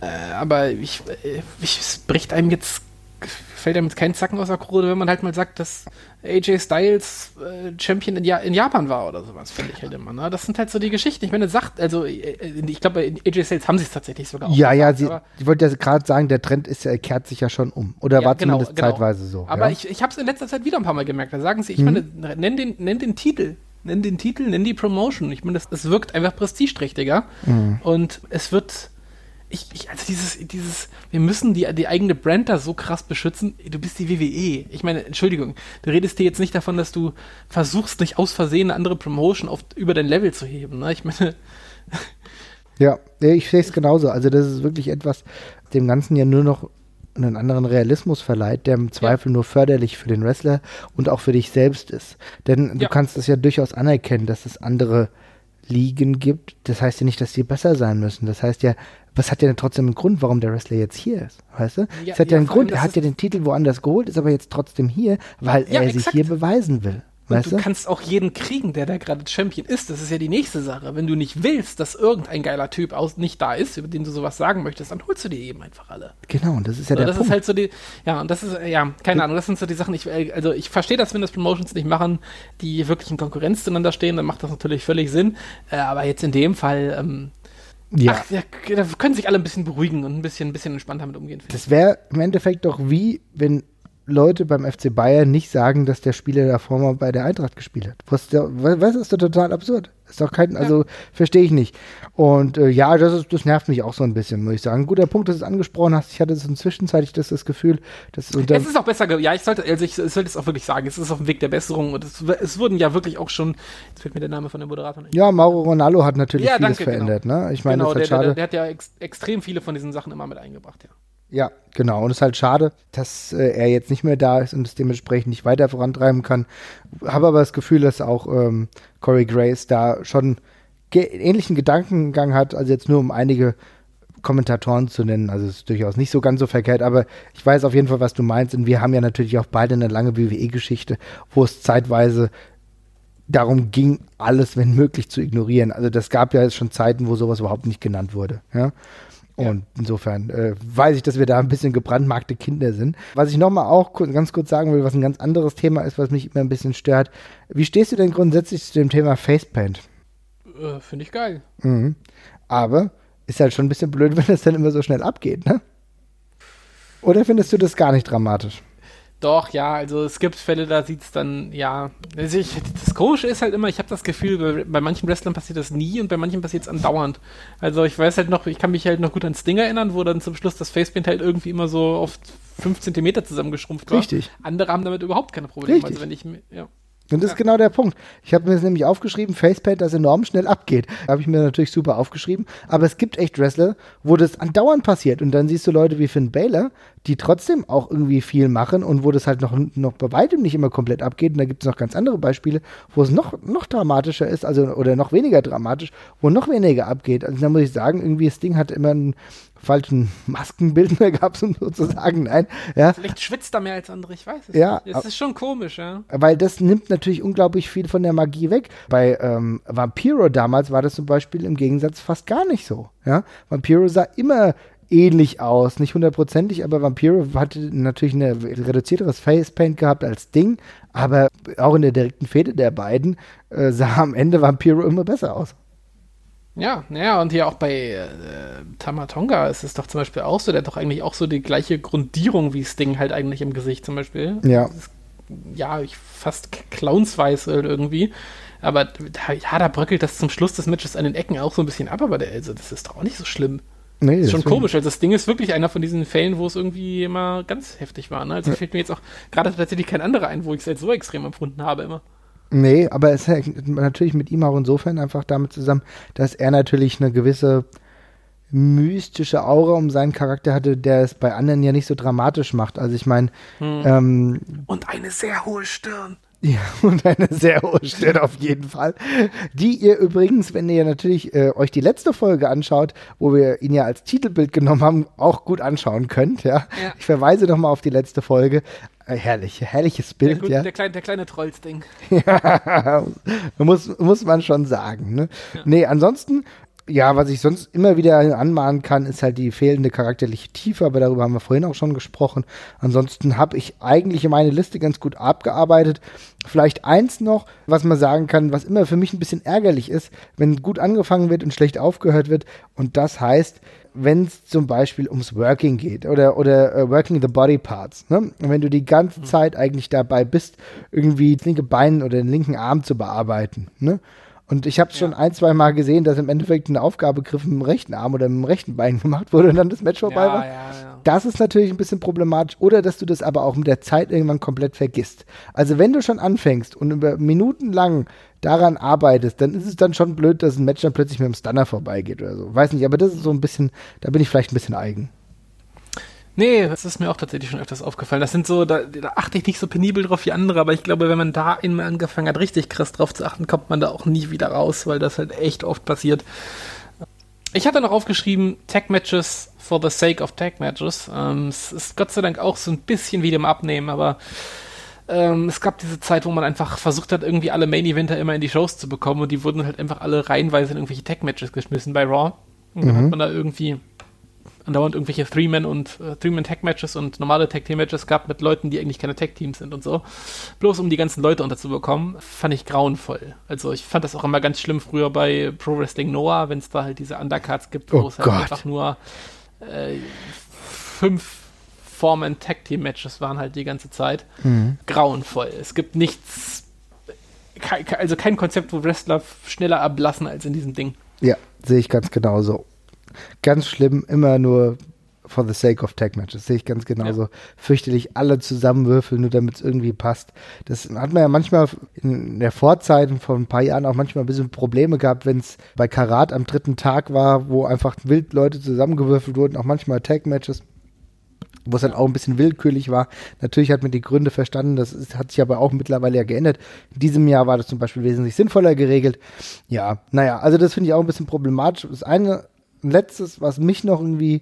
Äh, aber ich, äh, ich, es bricht einem jetzt fällt einem kein Zacken aus der Krone, wenn man halt mal sagt, dass AJ Styles äh, Champion in, ja in, Japan war oder sowas, finde ich halt immer. Ne? Das sind halt so die Geschichten. Ich meine, sagt, also äh, ich glaube, bei AJ Styles haben sie es tatsächlich sogar auch. Ja, ja, sie, ich wollte ja gerade sagen, der Trend ist, er kehrt sich ja schon um. Oder ja, war genau, zumindest genau. zeitweise so. Aber ja? ich, ich habe es in letzter Zeit wieder ein paar Mal gemerkt. Da sagen sie, ich mhm. meine, nenn den, nenn den Titel nenn den Titel, nenn die Promotion. Ich meine, das, das wirkt einfach prestigeträchtiger. Mhm. Und es wird ich, ich, also dieses, dieses, wir müssen die, die eigene Brand da so krass beschützen. Du bist die WWE. Ich meine, Entschuldigung, du redest dir jetzt nicht davon, dass du versuchst, nicht aus Versehen eine andere Promotion auf, über dein Level zu heben. Ne? Ich meine. Ja, ich sehe es genauso. Also, das ist wirklich etwas, dem Ganzen ja nur noch einen anderen Realismus verleiht, der im Zweifel ja. nur förderlich für den Wrestler und auch für dich selbst ist. Denn du ja. kannst es ja durchaus anerkennen, dass es andere Ligen gibt. Das heißt ja nicht, dass sie besser sein müssen. Das heißt ja, was hat ja trotzdem einen Grund, warum der Wrestler jetzt hier ist, weißt du? Ja, es hat ja, ja einen Grund, er hat ja den Titel woanders geholt, ist aber jetzt trotzdem hier, weil ja, er exakt. sich hier beweisen will. Und du, kannst auch jeden kriegen, der da gerade Champion ist. Das ist ja die nächste Sache. Wenn du nicht willst, dass irgendein geiler Typ aus, nicht da ist, über den du sowas sagen möchtest, dann holst du dir eben einfach alle. Genau, und das ist ja so, der das Punkt. ist halt so die, ja, und das ist, ja, keine Ahnung, das sind so die Sachen, ich, also ich verstehe das, wenn das Promotions nicht machen, die wirklich in Konkurrenz zueinander stehen, dann macht das natürlich völlig Sinn. Äh, aber jetzt in dem Fall, ähm, ja. Ach, ja, da können sich alle ein bisschen beruhigen und ein bisschen, ein bisschen entspannter damit umgehen. Das wäre im Endeffekt doch wie, wenn Leute beim FC Bayern nicht sagen, dass der Spieler davor mal bei der Eintracht gespielt hat. Was, was ist doch total absurd. Ist doch kein, also ja. verstehe ich nicht. Und äh, ja, das, ist, das nervt mich auch so ein bisschen, muss ich sagen. Guter Punkt, dass du es angesprochen hast. Ich hatte so zwischenzeitlich das, das Gefühl, dass es ist auch besser, ja, ich sollte, also ich, ich sollte es auch wirklich sagen, es ist auf dem Weg der Besserung und es, es wurden ja wirklich auch schon, jetzt fällt mir der Name von dem Moderator nicht. Ja, Mauro Ronaldo hat natürlich ja, vieles danke, genau. verändert, genau. ne? Ich meine, genau, das ist halt der, schade. Der, der, der hat ja ex extrem viele von diesen Sachen immer mit eingebracht, ja. Ja, genau. Und es ist halt schade, dass äh, er jetzt nicht mehr da ist und es dementsprechend nicht weiter vorantreiben kann. Habe aber das Gefühl, dass auch ähm, Corey Grace da schon ge ähnlichen Gedankengang hat, also jetzt nur um einige Kommentatoren zu nennen. Also es ist durchaus nicht so ganz so verkehrt, aber ich weiß auf jeden Fall, was du meinst. Und wir haben ja natürlich auch beide eine lange WWE-Geschichte, wo es zeitweise darum ging, alles, wenn möglich, zu ignorieren. Also das gab ja jetzt schon Zeiten, wo sowas überhaupt nicht genannt wurde. Ja? Und ja. insofern äh, weiß ich, dass wir da ein bisschen gebrandmarkte Kinder sind. Was ich nochmal auch kurz, ganz kurz sagen will, was ein ganz anderes Thema ist, was mich immer ein bisschen stört. Wie stehst du denn grundsätzlich zu dem Thema Facepaint? Äh, Finde ich geil. Mhm. Aber ist halt schon ein bisschen blöd, wenn das dann immer so schnell abgeht, ne? Oder findest du das gar nicht dramatisch? Doch, ja, also es gibt Fälle, da sieht es dann, ja. Also ich, das Komische ist halt immer, ich habe das Gefühl, bei, bei, manchen Wrestlern passiert das nie und bei manchen passiert es andauernd. Also ich weiß halt noch, ich kann mich halt noch gut an Sting erinnern, wo dann zum Schluss das Facepaint halt irgendwie immer so auf 5 cm zusammengeschrumpft war. Richtig. Andere haben damit überhaupt keine Probleme. Richtig. Also wenn ich, ja. Und das ist genau der Punkt. Ich habe mir das nämlich aufgeschrieben, Facepaint, das enorm schnell abgeht. Habe ich mir natürlich super aufgeschrieben. Aber es gibt echt Wrestler, wo das andauernd passiert. Und dann siehst du Leute wie Finn Baylor, die trotzdem auch irgendwie viel machen und wo das halt noch, noch bei weitem nicht immer komplett abgeht. Und da gibt es noch ganz andere Beispiele, wo es noch, noch dramatischer ist, also oder noch weniger dramatisch, wo noch weniger abgeht. Also da muss ich sagen, irgendwie das Ding hat immer ein falschen Maskenbild mehr gab, um sozusagen. Nein, ja. Vielleicht schwitzt er mehr als andere, ich weiß es ja, nicht. Das ist schon komisch, ja. Weil das nimmt natürlich unglaublich viel von der Magie weg. Bei ähm, Vampiro damals war das zum Beispiel im Gegensatz fast gar nicht so. Ja? Vampiro sah immer ähnlich aus. Nicht hundertprozentig, aber Vampiro hatte natürlich ein reduzierteres Facepaint gehabt als Ding, aber auch in der direkten Fehde der beiden äh, sah am Ende Vampiro immer besser aus. Ja, naja, und hier auch bei äh, Tamatonga ist es doch zum Beispiel auch so, der hat doch eigentlich auch so die gleiche Grundierung wie Sting halt eigentlich im Gesicht zum Beispiel. Ja. Ist, ja, ich fast clownsweiß irgendwie. Aber da, ja, da bröckelt das zum Schluss des Matches an den Ecken auch so ein bisschen ab, aber der, also, das ist doch auch nicht so schlimm. Nee, das ist schon komisch. Also das Ding ist wirklich einer von diesen Fällen, wo es irgendwie immer ganz heftig war. Ne? Also ja. fällt mir jetzt auch gerade tatsächlich kein anderer ein, wo ich es halt so extrem empfunden habe immer. Nee, aber es hängt natürlich mit ihm auch insofern einfach damit zusammen, dass er natürlich eine gewisse mystische Aura um seinen Charakter hatte, der es bei anderen ja nicht so dramatisch macht. Also ich meine. Hm. Ähm, und eine sehr hohe Stirn. Ja, und eine sehr hohe Stirn auf jeden Fall. Die ihr übrigens, wenn ihr natürlich äh, euch die letzte Folge anschaut, wo wir ihn ja als Titelbild genommen haben, auch gut anschauen könnt. Ja, ja. ich verweise nochmal auf die letzte Folge. Äh, herrlich, herrliches Bild. Der, gut, ja. der, kleine, der kleine Trolls-Ding. ja, muss, muss man schon sagen. Ne? Ja. Nee, ansonsten ja, was ich sonst immer wieder anmahnen kann, ist halt die fehlende charakterliche Tiefe, aber darüber haben wir vorhin auch schon gesprochen. Ansonsten habe ich eigentlich meine Liste ganz gut abgearbeitet. Vielleicht eins noch, was man sagen kann, was immer für mich ein bisschen ärgerlich ist, wenn gut angefangen wird und schlecht aufgehört wird. Und das heißt, wenn es zum Beispiel ums Working geht oder, oder uh, Working the Body Parts. Ne? wenn du die ganze mhm. Zeit eigentlich dabei bist, irgendwie das linke Bein oder den linken Arm zu bearbeiten. Ne? Und ich habe es ja. schon ein, zwei Mal gesehen, dass im Endeffekt eine Aufgabegriff mit dem rechten Arm oder mit dem rechten Bein gemacht wurde und dann das Match vorbei ja, war. Ja. das ist natürlich ein bisschen problematisch. Oder dass du das aber auch mit der Zeit irgendwann komplett vergisst. Also wenn du schon anfängst und über Minuten lang daran arbeitest, dann ist es dann schon blöd, dass ein Match dann plötzlich mit dem Stunner vorbeigeht oder so. Weiß nicht, aber das ist so ein bisschen, da bin ich vielleicht ein bisschen eigen. Nee, das ist mir auch tatsächlich schon öfters aufgefallen. Das sind so, da, da achte ich nicht so penibel drauf wie andere, aber ich glaube, wenn man da einmal angefangen hat, richtig krass drauf zu achten, kommt man da auch nie wieder raus, weil das halt echt oft passiert. Ich hatte noch aufgeschrieben, Tag-Matches for the sake of Tag-Matches. Ähm, es ist Gott sei Dank auch so ein bisschen wie dem Abnehmen, aber ähm, es gab diese Zeit, wo man einfach versucht hat, irgendwie alle Main-Eventer immer in die Shows zu bekommen und die wurden halt einfach alle reihenweise in irgendwelche Tag-Matches geschmissen bei Raw. Und dann mhm. hat man da irgendwie andauernd irgendwelche Three-Man und äh, Three-Man-Tag-Matches und normale Tag-Team-Matches gab mit Leuten, die eigentlich keine Tag-Teams sind und so. Bloß um die ganzen Leute unterzubekommen, fand ich grauenvoll. Also ich fand das auch immer ganz schlimm früher bei Pro Wrestling Noah, wenn es da halt diese Undercards gibt, wo oh es halt einfach nur äh, fünf Formen Tag-Team-Matches waren halt die ganze Zeit. Mhm. Grauenvoll. Es gibt nichts, also kein Konzept, wo Wrestler schneller ablassen als in diesem Ding. Ja, sehe ich ganz genauso ganz schlimm, immer nur for the sake of Tag Matches. Sehe ich ganz genauso. Ja. Fürchterlich alle zusammenwürfeln, nur damit es irgendwie passt. Das hat man ja manchmal in der Vorzeit vor ein paar Jahren auch manchmal ein bisschen Probleme gehabt, wenn es bei Karat am dritten Tag war, wo einfach wild Leute zusammengewürfelt wurden, auch manchmal Tag Matches wo es dann auch ein bisschen willkürlich war. Natürlich hat man die Gründe verstanden, das ist, hat sich aber auch mittlerweile ja geändert. In diesem Jahr war das zum Beispiel wesentlich sinnvoller geregelt. Ja, naja, also das finde ich auch ein bisschen problematisch. Das eine ein letztes, was mich noch irgendwie,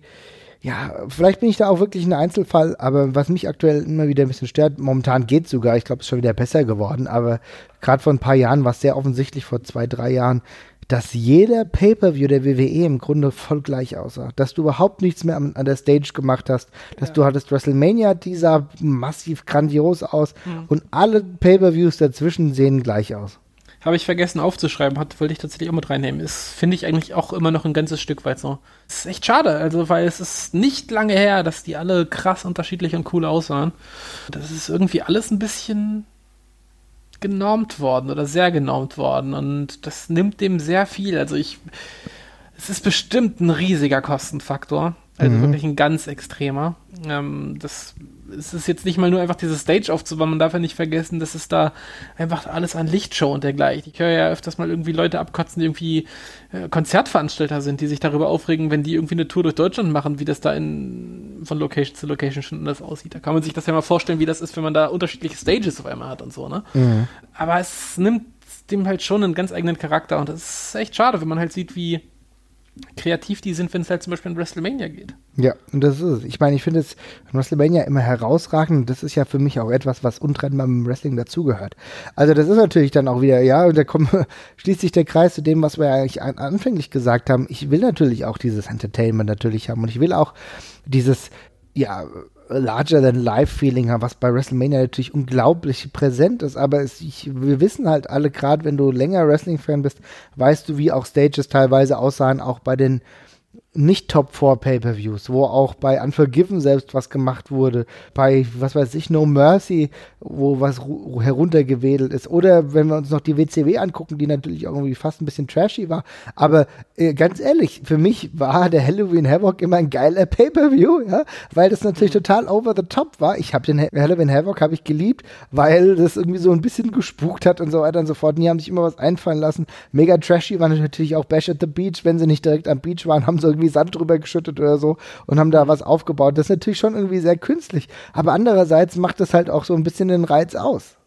ja, vielleicht bin ich da auch wirklich ein Einzelfall, aber was mich aktuell immer wieder ein bisschen stört, momentan geht sogar, ich glaube, es ist schon wieder besser geworden, aber gerade vor ein paar Jahren war es sehr offensichtlich, vor zwei, drei Jahren, dass jeder Pay-Per-View der WWE im Grunde voll gleich aussah. Dass du überhaupt nichts mehr an, an der Stage gemacht hast. Dass ja. du hattest WrestleMania, die sah massiv grandios aus. Mhm. Und alle Pay-Per-Views dazwischen sehen gleich aus. Habe ich vergessen aufzuschreiben, hat, wollte ich tatsächlich auch mit reinnehmen. Ist, finde ich eigentlich auch immer noch ein ganzes Stück weit so. Ist echt schade, also, weil es ist nicht lange her, dass die alle krass unterschiedlich und cool aussahen. Das ist irgendwie alles ein bisschen genormt worden oder sehr genormt worden und das nimmt dem sehr viel. Also ich, es ist bestimmt ein riesiger Kostenfaktor. Also mhm. wirklich ein ganz extremer. Ähm, das es ist jetzt nicht mal nur einfach diese Stage aufzubauen, man darf ja nicht vergessen, dass es da einfach alles an Lichtshow und dergleichen. Ich höre ja öfters mal irgendwie Leute abkotzen, die irgendwie äh, Konzertveranstalter sind, die sich darüber aufregen, wenn die irgendwie eine Tour durch Deutschland machen, wie das da in, von Location zu Location schon anders aussieht. Da kann man sich das ja mal vorstellen, wie das ist, wenn man da unterschiedliche Stages auf einmal hat und so, ne? Mhm. Aber es nimmt dem halt schon einen ganz eigenen Charakter und das ist echt schade, wenn man halt sieht, wie kreativ die sind, wenn es halt zum Beispiel in WrestleMania geht. Ja, und das ist es. Ich meine, ich finde es in WrestleMania immer herausragend das ist ja für mich auch etwas, was untrennbar im Wrestling dazugehört. Also das ist natürlich dann auch wieder, ja, und da kommt, schließt sich der Kreis zu dem, was wir eigentlich anfänglich gesagt haben. Ich will natürlich auch dieses Entertainment natürlich haben und ich will auch dieses, ja, Larger-than-Life-Feeling haben, was bei WrestleMania natürlich unglaublich präsent ist. Aber es, ich, wir wissen halt alle, gerade wenn du länger Wrestling-Fan bist, weißt du, wie auch Stages teilweise aussahen, auch bei den nicht Top 4 Pay-per-Views, wo auch bei Unforgiven selbst was gemacht wurde, bei, was weiß ich, No Mercy, wo was heruntergewedelt ist. Oder wenn wir uns noch die WCW angucken, die natürlich irgendwie fast ein bisschen trashy war. Aber äh, ganz ehrlich, für mich war der Halloween Havoc immer ein geiler Pay-per-View, ja, weil das natürlich mhm. total over the top war. Ich habe den Halloween Havoc habe ich geliebt, weil das irgendwie so ein bisschen gespukt hat und so weiter und so fort. Und die haben sich immer was einfallen lassen. Mega trashy war natürlich auch Bash at the Beach, wenn sie nicht direkt am Beach waren, haben sie irgendwie Sand drüber geschüttet oder so und haben da was aufgebaut. Das ist natürlich schon irgendwie sehr künstlich. Aber andererseits macht das halt auch so ein bisschen den Reiz aus.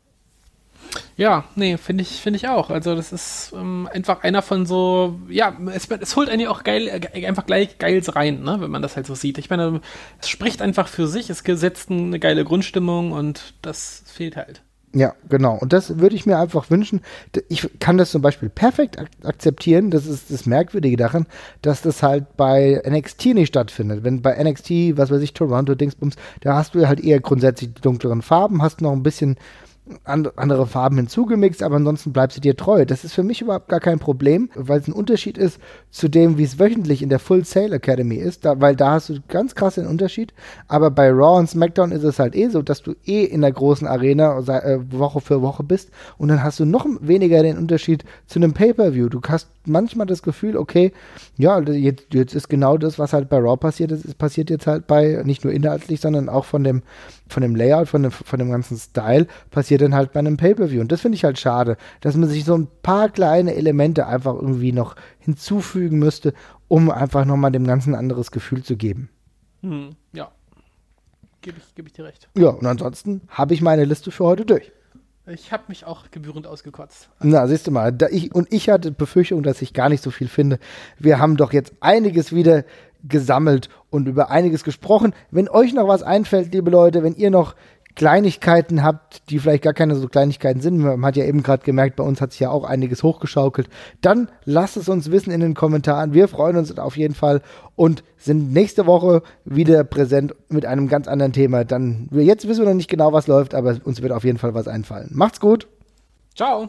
Ja, nee, finde ich, finde ich auch. Also das ist ähm, einfach einer von so, ja, es, es holt einen auch geil, äh, einfach gleich Geils rein, ne, wenn man das halt so sieht. Ich meine, es spricht einfach für sich, es gesetzt eine geile Grundstimmung und das fehlt halt. Ja, genau. Und das würde ich mir einfach wünschen. Ich kann das zum Beispiel perfekt ak akzeptieren. Das ist das Merkwürdige daran, dass das halt bei NXT nicht stattfindet. Wenn bei NXT, was weiß ich, Toronto, Dingsbums, da hast du halt eher grundsätzlich die dunkleren Farben, hast noch ein bisschen andere Farben hinzugemixt, aber ansonsten bleibst du dir treu. Das ist für mich überhaupt gar kein Problem, weil es ein Unterschied ist zu dem, wie es wöchentlich in der Full Sail Academy ist, da, weil da hast du ganz krass den Unterschied. Aber bei Raw und SmackDown ist es halt eh so, dass du eh in der großen Arena äh, Woche für Woche bist und dann hast du noch weniger den Unterschied zu einem Pay-Per-View. Du hast manchmal das Gefühl, okay, ja, jetzt, jetzt ist genau das, was halt bei Raw passiert ist passiert jetzt halt bei, nicht nur inhaltlich, sondern auch von dem, von dem Layout, von dem, von dem ganzen Style, passiert dann halt bei einem Pay-Per-View. Und das finde ich halt schade, dass man sich so ein paar kleine Elemente einfach irgendwie noch hinzufügen müsste, um einfach nochmal dem Ganzen ein anderes Gefühl zu geben. Hm, ja. Gebe ich, geb ich dir recht. Ja, und ansonsten habe ich meine Liste für heute durch. Ich habe mich auch gebührend ausgekotzt. Na, siehst du mal, ich, und ich hatte Befürchtung, dass ich gar nicht so viel finde. Wir haben doch jetzt einiges wieder gesammelt und über einiges gesprochen. Wenn euch noch was einfällt, liebe Leute, wenn ihr noch Kleinigkeiten habt, die vielleicht gar keine so Kleinigkeiten sind, man hat ja eben gerade gemerkt, bei uns hat sich ja auch einiges hochgeschaukelt, dann lasst es uns wissen in den Kommentaren. Wir freuen uns auf jeden Fall und sind nächste Woche wieder präsent mit einem ganz anderen Thema. Dann, jetzt wissen wir noch nicht genau, was läuft, aber uns wird auf jeden Fall was einfallen. Macht's gut. Ciao.